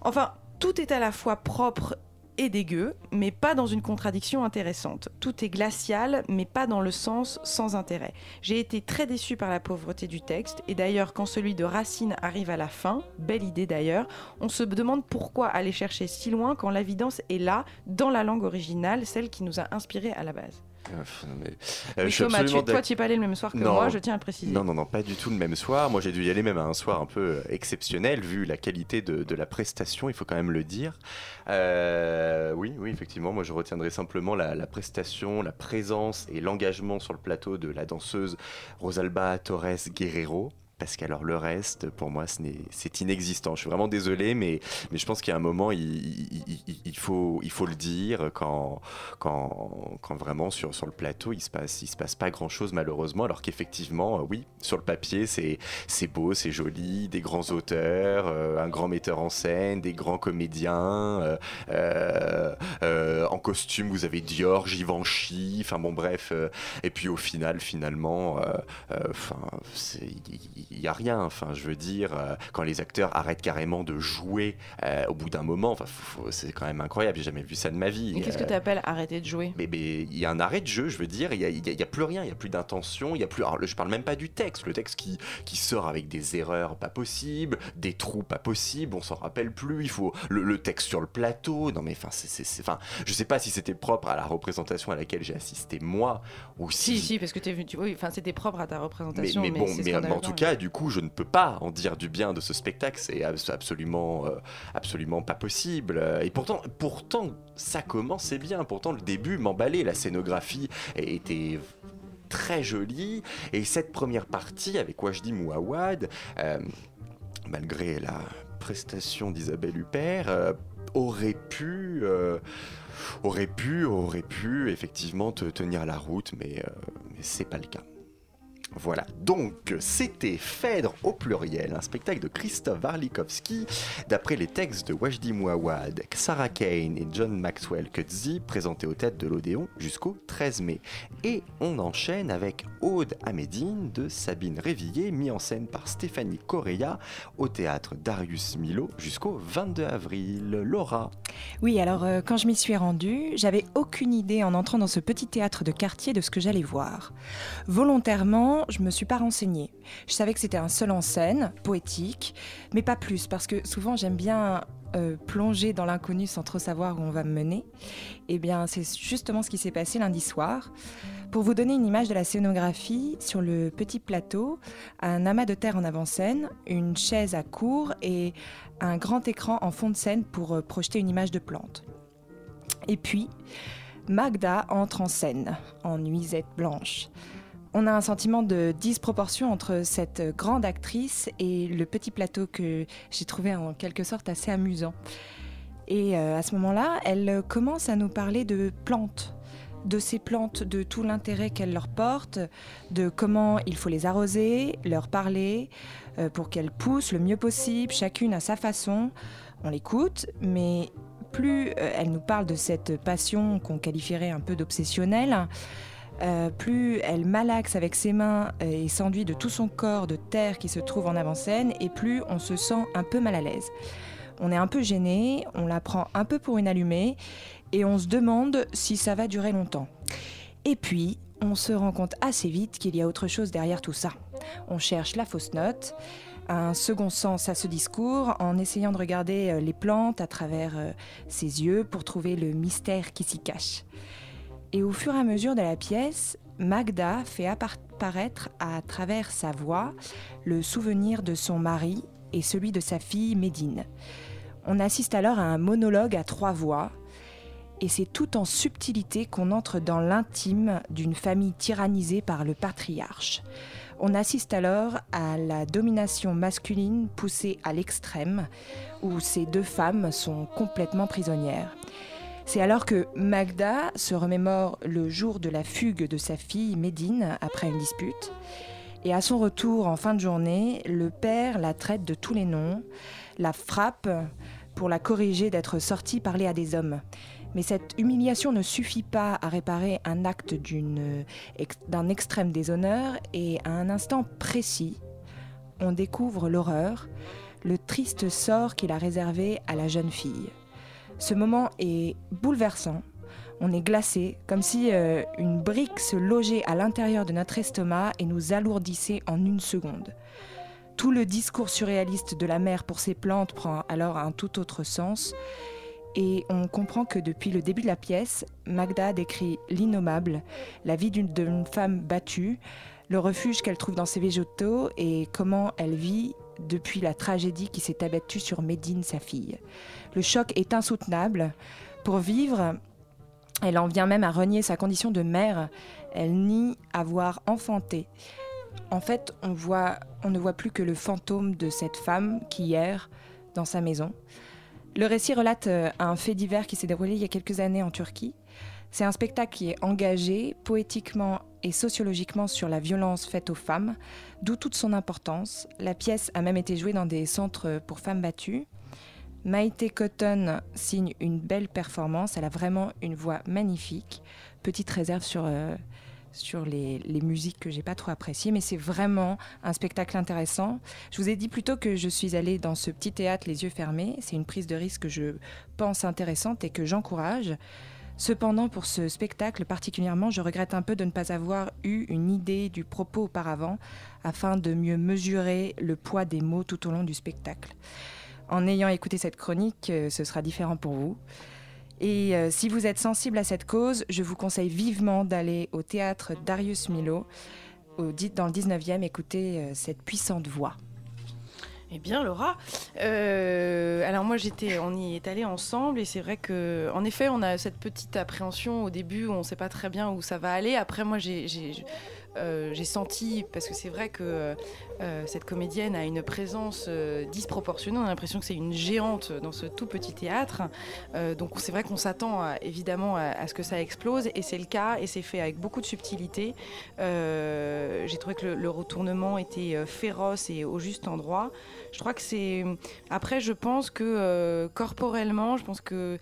Enfin, tout est à la fois propre et dégueu, mais pas dans une contradiction intéressante. Tout est glacial, mais pas dans le sens sans intérêt. J'ai été très déçue par la pauvreté du texte, et d'ailleurs quand celui de Racine arrive à la fin, belle idée d'ailleurs, on se demande pourquoi aller chercher si loin quand l'évidence est là, dans la langue originale, celle qui nous a inspirés à la base. Mais, euh, je Thomas, tu, toi tu es pas allé le même soir que Non. moi, je tiens à préciser. Non, non, non, pas du tout le même soir. Moi, j'ai dû y aller même à un soir un peu euh, exceptionnel, vu la qualité de, de la prestation, il faut quand même le dire. Euh, oui, oui, effectivement, moi, je retiendrai simplement la, la prestation, la présence et l'engagement sur le plateau de la danseuse Rosalba Torres Guerrero. Parce qu'alors le reste, pour moi, c'est inexistant. Je suis vraiment désolé, mais, mais je pense qu'il y a un moment, il, faut, il faut le dire quand, quand, quand vraiment sur, sur le plateau, il se passe, il se passe pas grand chose malheureusement, alors qu'effectivement, euh, oui, sur le papier, c'est, beau, c'est joli, des grands auteurs, euh, un grand metteur en scène, des grands comédiens, euh, en costume, vous avez Dior, Givenchy, enfin bon, bref, et puis au final, finalement, enfin, c'est- il- n'y a rien. Enfin, je veux dire, euh, quand les acteurs arrêtent carrément de jouer euh, au bout d'un moment, enfin, c'est quand même incroyable. J'ai jamais vu ça de ma vie. Qu'est-ce que Euh, tu appelles arrêter de jouer? mais il y a un arrêt de jeu, je veux dire, il y a, plus rien, il y a plus d'intention, il y a plus. Alors, je parle même pas du texte, le texte qui, qui sort avec des erreurs pas possibles, des trous pas possibles, on s'en rappelle plus, il faut le, le texte sur le plateau. Non mais enfin, c'est, enfin, je sais pas si c'était propre à la représentation à laquelle j'ai assisté moi ou Si, si, parce que t'es venu. tu- Oui, enfin, c'était propre à ta représentation. mais bon, mais, en tout cas, du coup, je ne peux pas en dire du bien de ce spectacle. C'est abs- absolument, euh, absolument pas possible. Et pourtant, pourtant, ça commençait bien. Pourtant, le début m'emballait. La scénographie était très jolie. Et cette première partie avec Wajdi Mouawad, euh, malgré la prestation d'Isabelle Huppert, euh, aurait pu. euh, aurait pu, aurait pu effectivement te tenir la route, mais, euh, mais c'est pas le cas. Voilà, donc c'était Phèdre au pluriel, un spectacle de Christophe Warlikowski, d'après les textes de Wajdi Mouawad, Sarah Kane et John Maxwell Kutzi, présentés aux têtes de l'Odéon jusqu'au 13 mai. Et on enchaîne avec Aude à de Sabine Révillé, mis en scène par Stéphanie Correa, au théâtre Darius Milo jusqu'au 22 avril. Laura. Oui, alors euh, quand je m'y suis rendue, j'avais aucune idée en entrant dans ce petit théâtre de quartier de ce que j'allais voir. Volontairement, je me suis pas renseignée. Je savais que c'était un seul en scène, poétique, mais pas plus, parce que souvent j'aime bien euh, plonger dans l'inconnu sans trop savoir où on va me mener. Eh bien, c'est justement ce qui s'est passé lundi soir. Pour vous donner une image de la scénographie, sur le petit plateau, un amas de terre en avant-scène, une chaise à court et un grand écran en fond de scène pour euh, projeter une image de plante. Et puis, Magda entre en scène, en nuisette blanche. On a un sentiment de disproportion entre cette grande actrice et le petit plateau que j'ai trouvé en quelque sorte assez amusant. Et euh, à ce moment-là, elle commence à nous parler de plantes, de ces plantes, de tout l'intérêt qu'elles leur portent, de comment il faut les arroser, leur parler, euh, pour qu'elles poussent le mieux possible, chacune à sa façon. On l'écoute, mais plus euh, elle nous parle de cette passion qu'on qualifierait un peu d'obsessionnelle, euh, plus elle malaxe avec ses mains euh, et s'enduit de tout son corps de terre qui se trouve en avant-scène, et plus on se sent un peu mal à l'aise. On est un peu gêné, on la prend un peu pour une allumée, et on se demande si ça va durer longtemps. Et puis, on se rend compte assez vite qu'il y a autre chose derrière tout ça. On cherche la fausse note, un second sens à ce discours en essayant de regarder euh, les plantes à travers ses yeux pour trouver le mystère qui s'y cache. Et au fur et à mesure de la pièce, Magda fait apparaître à travers sa voix le souvenir de son mari et celui de sa fille Médine. On assiste alors à un monologue à trois voix, et c'est tout en subtilité qu'on entre dans l'intime d'une famille tyrannisée par le patriarche. On assiste alors à la domination masculine poussée à l'extrême, où ces deux femmes sont complètement prisonnières. C'est alors que Magda se remémore le jour de la fugue de sa fille Médine après une dispute. Et à son retour en fin de journée, le père la traite de tous les noms, la frappe pour la corriger d'être sortie parler à des hommes. Mais cette humiliation ne suffit pas à réparer un acte d'un extrême déshonneur et à un instant précis, on découvre l'horreur, le triste sort qu'il a réservé à la jeune fille. Ce moment est bouleversant. On est glacé, comme si euh, une brique se logeait à l'intérieur de notre estomac et nous alourdissait en une seconde. Tout le discours surréaliste de la mère pour ses plantes prend alors un tout autre sens. Et on comprend que depuis le début de la pièce, Magda décrit l'innommable, la vie d'une femme battue, le refuge qu'elle trouve dans ses végétaux et comment elle vit depuis la tragédie qui s'est abattue sur Médine, sa fille. Le choc est insoutenable. Pour vivre, elle en vient même à renier sa condition de mère. Elle nie avoir enfanté. En fait, on, ne voit plus que le fantôme de cette femme qui erre dans sa maison. Le récit relate euh, un fait divers qui s'est déroulé il y a quelques années en Turquie. C'est un spectacle qui est engagé poétiquement et sociologiquement sur la violence faite aux femmes, d'où toute son importance. La pièce a même été jouée dans des centres pour femmes battues. Maïté Cotton signe une belle performance, elle a vraiment une voix magnifique. Petite réserve sur, euh, sur les, les musiques que j'ai pas trop appréciées, mais c'est vraiment un spectacle intéressant. Je vous ai dit plutôt que je suis allée dans ce petit théâtre les yeux fermés. C'est une prise de risque que je pense intéressante et que j'encourage. Cependant, pour ce spectacle particulièrement, je regrette un peu de ne pas avoir eu une idée du propos auparavant afin de mieux mesurer le poids des mots tout au long du spectacle. En ayant écouté cette chronique, euh, ce sera différent pour vous. Et euh, si vous êtes sensible à cette cause, je vous conseille vivement d'aller au théâtre Darius Milo, dans le 19e, écouter euh, cette puissante voix. Eh bien, Laura, alors moi j'étais, on y est allé ensemble et c'est vrai que, en effet, on a cette petite appréhension au début on ne sait pas très bien où ça va aller. Après, moi j'ai, euh, j'ai senti, parce que c'est vrai que euh, cette comédienne a une présence euh, disproportionnée. On a l'impression que c'est une géante dans ce tout petit théâtre. Donc c'est vrai qu'on s'attend évidemment à, ce que ça explose et c'est le cas et c'est fait avec beaucoup de subtilité. J'ai trouvé que le, le retournement était féroce et au juste endroit. Je crois que c'est. Après, je pense que corporellement, je pense que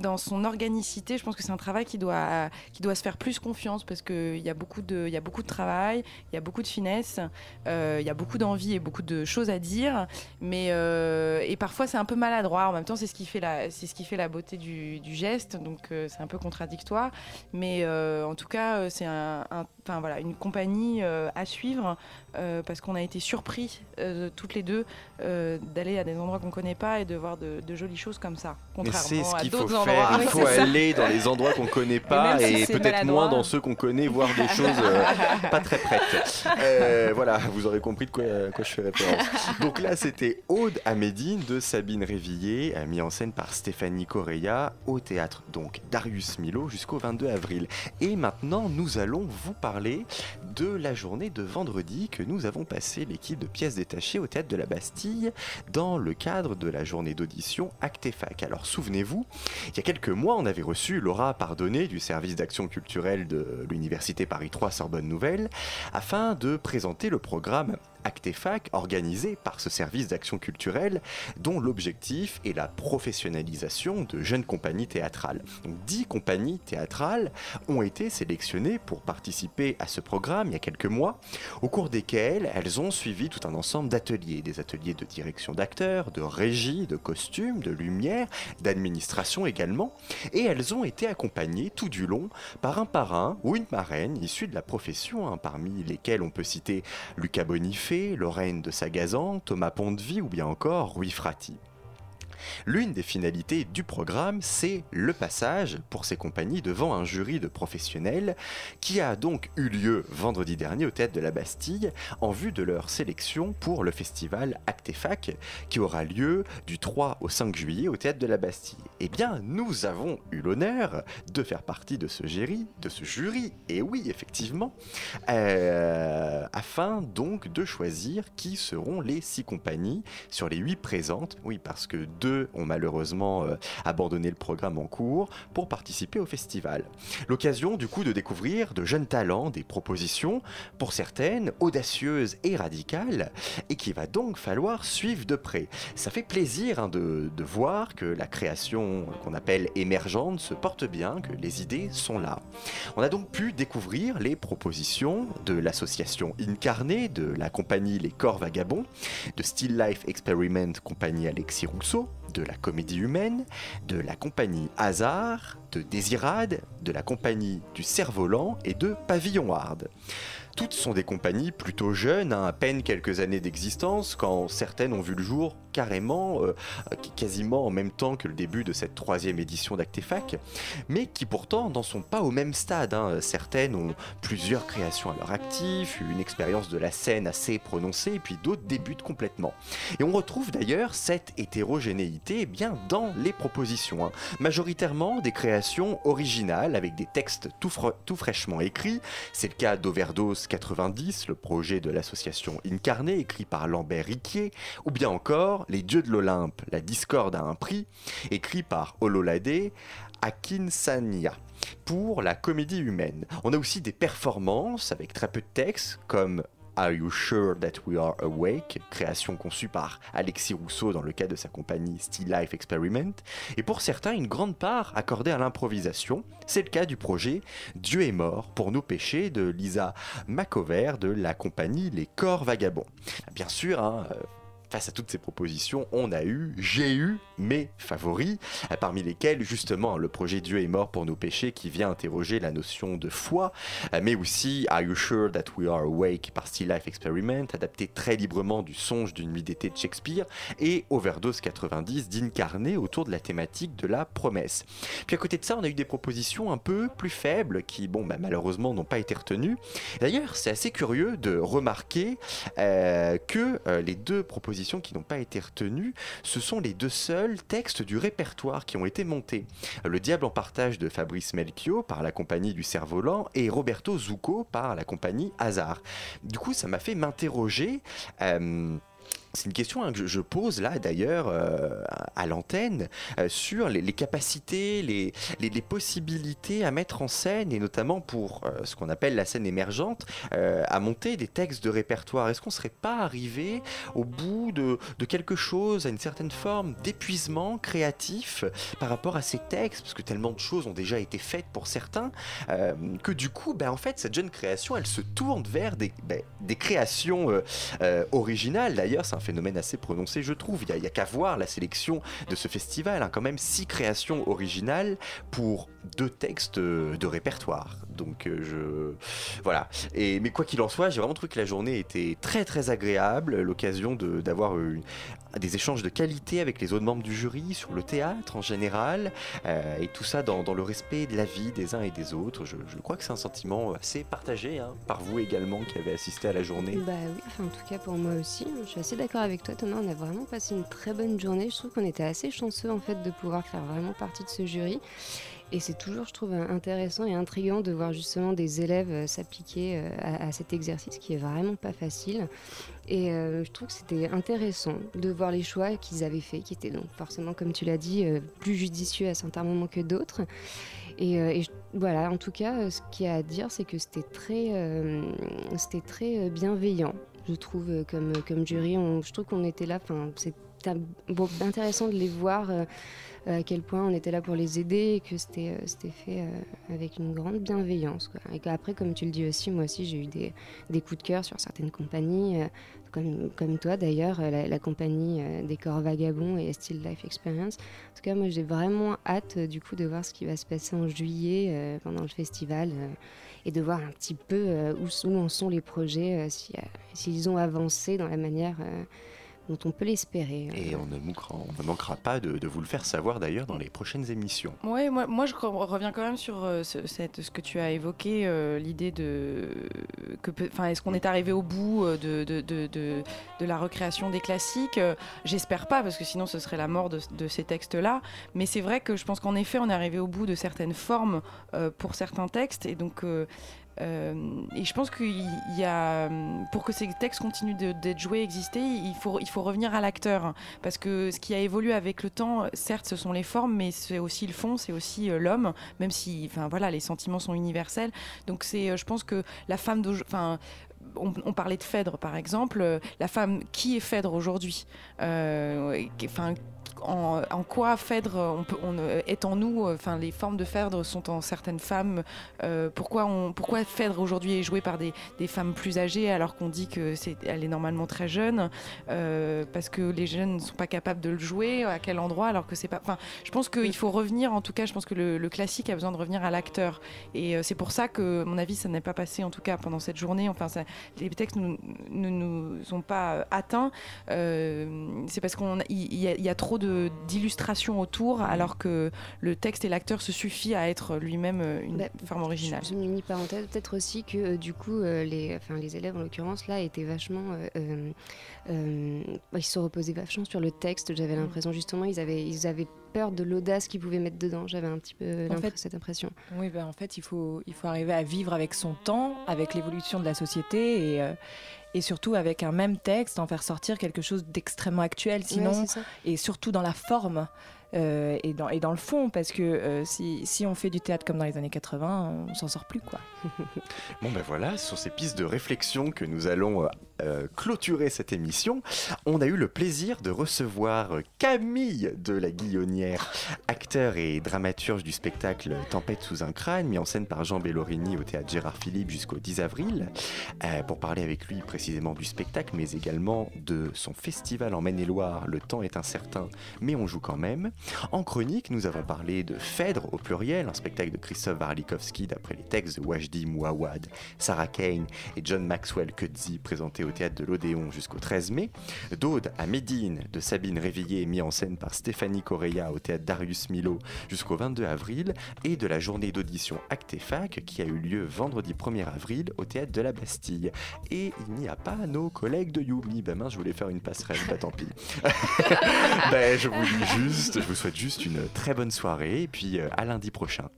dans son organicité, je pense que c'est un travail qui doit, qui doit se faire plus confiance parce qu'il y, a beaucoup de- y a beaucoup de travail, il y a beaucoup de finesse, euh, il y a beaucoup d'envie et beaucoup de choses à dire. Mais, euh, et parfois, c'est un peu maladroit. En même temps, c'est ce qui fait la, ce qui fait la beauté du, du geste. Donc, euh, c'est un peu contradictoire. Mais en tout cas, c'est un, un- voilà, une compagnie à suivre parce qu'on a été surpris toutes les deux d'aller à des endroits qu'on connaît pas et de voir de, de jolies choses comme ça. Contrairement à d'autres faire. endroits. Il faut aller dans les endroits qu'on connaît pas si et, peut-être moins dans ceux qu'on connaît, voir des choses euh, (laughs) pas très prêtes. Euh, voilà, vous aurez compris de quoi, à quoi je fais référence. Donc là, c'était Aude à Médine de Sabine Révillier, euh, mis en scène par Stéphanie Correa au théâtre donc Darius Milo jusqu'au 22 avril. Et maintenant, nous allons vous parler de la journée de vendredi que nous avons passé l'équipe de pièces détachées au théâtre de la Bastille dans le cadre de la journée d'audition Actefac. Alors souvenez-vous, il y a quelques mois, on avait reçu Laura Pardonnet du service d'action culturelle de l'Université Paris 3 Sorbonne Nouvelle afin de présenter le programme Actefac organisé par ce service d'action culturelle dont l'objectif est la professionnalisation de jeunes compagnies théâtrales. Donc 10 compagnies théâtrales ont été sélectionnées pour participer à ce programme il y a quelques mois au cours desquels elles ont suivi tout un ensemble d'ateliers, des ateliers de direction d'acteurs, de régie, de costumes, de lumière, d'administration également, et elles ont été accompagnées tout du long par un parrain ou une marraine issue de la profession, hein, parmi lesquels on peut citer Lucas Bonifay, Lorraine de Sagazan, Thomas Pondevie ou bien encore Rui Frati. L'une des finalités du programme, c'est le passage pour ces compagnies devant un jury de professionnels qui a donc eu lieu vendredi dernier au théâtre de la Bastille en vue de leur sélection pour le festival Actefac qui aura lieu du 3 au 5 juillet au théâtre de la Bastille. Eh bien, nous avons eu l'honneur de faire partie de ce jury, de ce jury, et oui, effectivement, euh, afin donc de choisir qui seront les six compagnies sur les huit présentes. Ont malheureusement euh, abandonné le programme en cours pour participer au festival. L'occasion du coup de découvrir de jeunes talents, des propositions, pour certaines audacieuses et radicales, et qu'il va donc falloir suivre de près. Ça fait plaisir hein, de, de voir que la création qu'on appelle émergente se porte bien, que les idées sont là. On a donc pu découvrir les propositions de l'association Incarné, de la compagnie Les Corps Vagabonds, de Still Life Experiment compagnie Alexis Rousseau, de la Comédie Humaine, de la compagnie Hasard, de Désirade, de la compagnie du Cerf-Volant et de Pavillon Hard. Toutes sont des compagnies plutôt jeunes, hein, à peine quelques années d'existence, quand certaines ont vu le jour carrément, euh, quasiment en même temps que le début de cette troisième édition d'Actefac, mais qui pourtant n'en sont pas au même stade. hein. Certaines ont plusieurs créations à leur actif, une expérience de la scène assez prononcée, et puis d'autres débutent complètement. Et on retrouve d'ailleurs cette hétérogénéité eh bien dans les propositions. hein. Majoritairement des créations originales avec des textes tout, tout fraîchement écrits. C'est le cas d'Overdose 90, le projet de l'association Incarné, écrit par Lambert Riquier, ou bien encore Les Dieux de l'Olympe, la discorde à un prix, écrit par Ololade Akinsania pour la comédie humaine. On a aussi des performances avec très peu de texte, comme Are You Sure That We Are Awake, création conçue par Alexis Rousseau dans le cadre de sa compagnie Still Life Experiment, et pour certains une grande part accordée à l'improvisation. C'est le cas du projet Dieu est mort pour nos péchés de Lisa Macover de la compagnie Les Corps Vagabonds. Bien sûr, hein, euh, Face à toutes ces propositions, on a eu, j'ai eu mes favoris, euh, parmi lesquels justement le projet Dieu est mort pour nos péchés qui vient interroger la notion de foi, euh, mais aussi Are You Sure That We Are Awake par Still Life Experiment, adapté très librement du songe d'une nuit d'été de Shakespeare, et Overdose 90 d'incarner autour de la thématique de la promesse. Puis à côté de ça, on a eu des propositions un peu plus faibles qui, bon, bah, malheureusement n'ont pas été retenues. D'ailleurs, c'est assez curieux de remarquer euh, que les deux propositions qui n'ont pas été retenues, ce sont les deux textes du répertoire qui ont été montés. Le Diable en partage de Fabrice Melchior par la compagnie du Cerf-Volant et Roberto Zucco par la compagnie Hazard. Du coup, ça m'a fait m'interroger. Euh, c'est une question hein, que je pose là d'ailleurs euh, à l'antenne euh, sur les, capacités, les, les, possibilités à mettre en scène et notamment pour euh, ce qu'on appelle la scène émergente, à monter des textes de répertoire. Est-ce qu'on ne serait pas arrivé au bout de, de, quelque chose, à une certaine forme d'épuisement créatif par rapport à ces textes, parce que tellement de choses ont déjà été faites pour certains, que du coup, ben, en fait, cette jeune création, elle se tourne vers des, ben, des créations originales. D'ailleurs, c'est phénomène assez prononcé, je trouve. Il n'y a, qu'à voir la sélection de ce festival. Hein. Quand même six créations originales pour deux textes de répertoire. Donc euh, je voilà. Et mais quoi qu'il en soit, j'ai vraiment trouvé que la journée était très très agréable, l'occasion d'avoir des échanges de qualité avec les autres membres du jury sur le théâtre en général euh, et tout ça dans, le respect de la vie des uns et des autres. Je, crois que c'est un sentiment assez partagé hein, par vous également qui avez assisté à la journée. Bah oui, en tout cas pour moi aussi. Je suis assez d'accord avec toi Thomas, on a vraiment passé une très bonne journée. Je trouve qu'on était assez chanceux en fait de pouvoir faire vraiment partie de ce jury. Et c'est toujours, je trouve, intéressant et intriguant de voir justement des élèves euh, s'appliquer euh, à, cet exercice qui est vraiment pas facile. Et euh, je trouve que c'était intéressant de voir les choix qu'ils avaient faits, qui étaient donc forcément, comme tu l'as dit, plus judicieux à certains moments que d'autres. Et, voilà, en tout cas, ce qu'il y a à dire, c'est que c'était très, c'était très bienveillant, je trouve, comme, jury. je trouve qu'on était là, enfin, c'est intéressant de les voir à quel point on était là pour les aider et que c'était euh, fait euh, avec une grande bienveillance. Et qu'après, comme tu le dis aussi, moi aussi j'ai eu des, des, coups de cœur sur certaines compagnies, euh, comme, comme toi d'ailleurs, la, compagnie des corps vagabonds et Still Life Experience. En tout cas, moi j'ai vraiment hâte du coup de voir ce qui va se passer en juillet pendant le festival et de voir un petit peu où, en sont les projets, s'ils ont avancé dans la manière dont on peut l'espérer. Hein. Et on ne manquera, on ne manquera pas de, vous le faire savoir d'ailleurs dans les prochaines émissions. Oui, moi, moi je reviens quand même sur euh, ce, cette, ce que tu as évoqué, euh, l'idée de que, enfin, est-ce qu'on est arrivé au bout euh, de, de, de, de la recréation des classiques? J'espère pas, parce que sinon ce serait la mort de, ces textes-là. Mais c'est vrai que je pense qu'en effet, on est arrivé au bout de certaines formes pour certains textes, et donc euh, et je pense qu'il y a, pour que ces textes continuent d'être joués, exister, il faut, il faut revenir à l'acteur. Parce que ce qui a évolué avec le temps, certes, ce sont les formes, mais c'est aussi le fond, c'est aussi euh, l'homme, même si, enfin voilà, les sentiments sont universels. Donc c'est, euh, je pense que la femme enfin, on, parlait de Phèdre par exemple, la femme qui est Phèdre aujourd'hui, en, quoi Phèdre peut, on, est en nous, enfin les formes de Phèdre sont en certaines femmes. Euh, pourquoi, on, aujourd'hui est jouée par des, femmes plus âgées alors qu'on dit que elle est normalement très jeune euh, parce que les jeunes ne sont pas capables de le jouer à quel endroit alors que c'est pas. Enfin, je pense qu'il faut revenir. En tout cas, je pense que le, classique a besoin de revenir à l'acteur et euh, c'est pour ça que, à mon avis, ça n'est pas passé en tout cas pendant cette journée. Enfin, les textes ne nous, ont pas atteints. c'est parce qu'on il y, a trop de d'illustration autour, alors que le texte et l'acteur se suffit à être lui-même euh, une bah, forme originale. Je, une mini parenthèse, peut-être aussi que euh, du coup euh, les, enfin les élèves en l'occurrence là étaient vachement, ils se reposaient vachement sur le texte. J'avais mm. l'impression justement ils avaient ils avaient peur de l'audace qu'ils pouvaient mettre dedans. J'avais un petit peu en fait, cette impression. Oui, ben en fait, il faut, il faut arriver à vivre avec son temps, avec l'évolution de la société et, et surtout avec un même texte en faire sortir quelque chose d'extrêmement actuel sinon et surtout dans la forme et, dans, et dans le fond, parce que si, si on fait du théâtre comme dans les années 80, on s'en sort plus. quoi. (laughs) bon ben voilà, sur ces pistes de réflexion que nous allons clôturer cette émission, on a eu le plaisir de recevoir Camille de la Guillonnière, acteur et dramaturge du spectacle Tempête sous un crâne, mis en scène par Jean Bellorini au théâtre Gérard Philippe jusqu'au 10 avril, pour parler avec lui précisément du spectacle, mais également de son festival en Maine-et-Loire, Le temps est incertain, mais on joue quand même. En chronique, nous avons parlé de Phèdre au pluriel, un spectacle de Christophe Warlikowski d'après les textes de Wajdi Mouawad, Sarah Kane et John Maxwell Kudzi, présenté au théâtre de l'Odéon jusqu'au 13 mai. D'Aude à Médine de Sabine Réveillé, mis en scène par Stéphanie Correa au théâtre Darius Milo jusqu'au 22 avril. Et de la journée d'audition Actefac qui a eu lieu vendredi 1er avril au théâtre de la Bastille. Et il n'y a pas nos collègues de Yumi. Ben mince, je voulais faire une passerelle, bah tant pis. (laughs) ben, je vous dis juste, je vous souhaite juste une très bonne soirée et puis euh, à lundi prochain.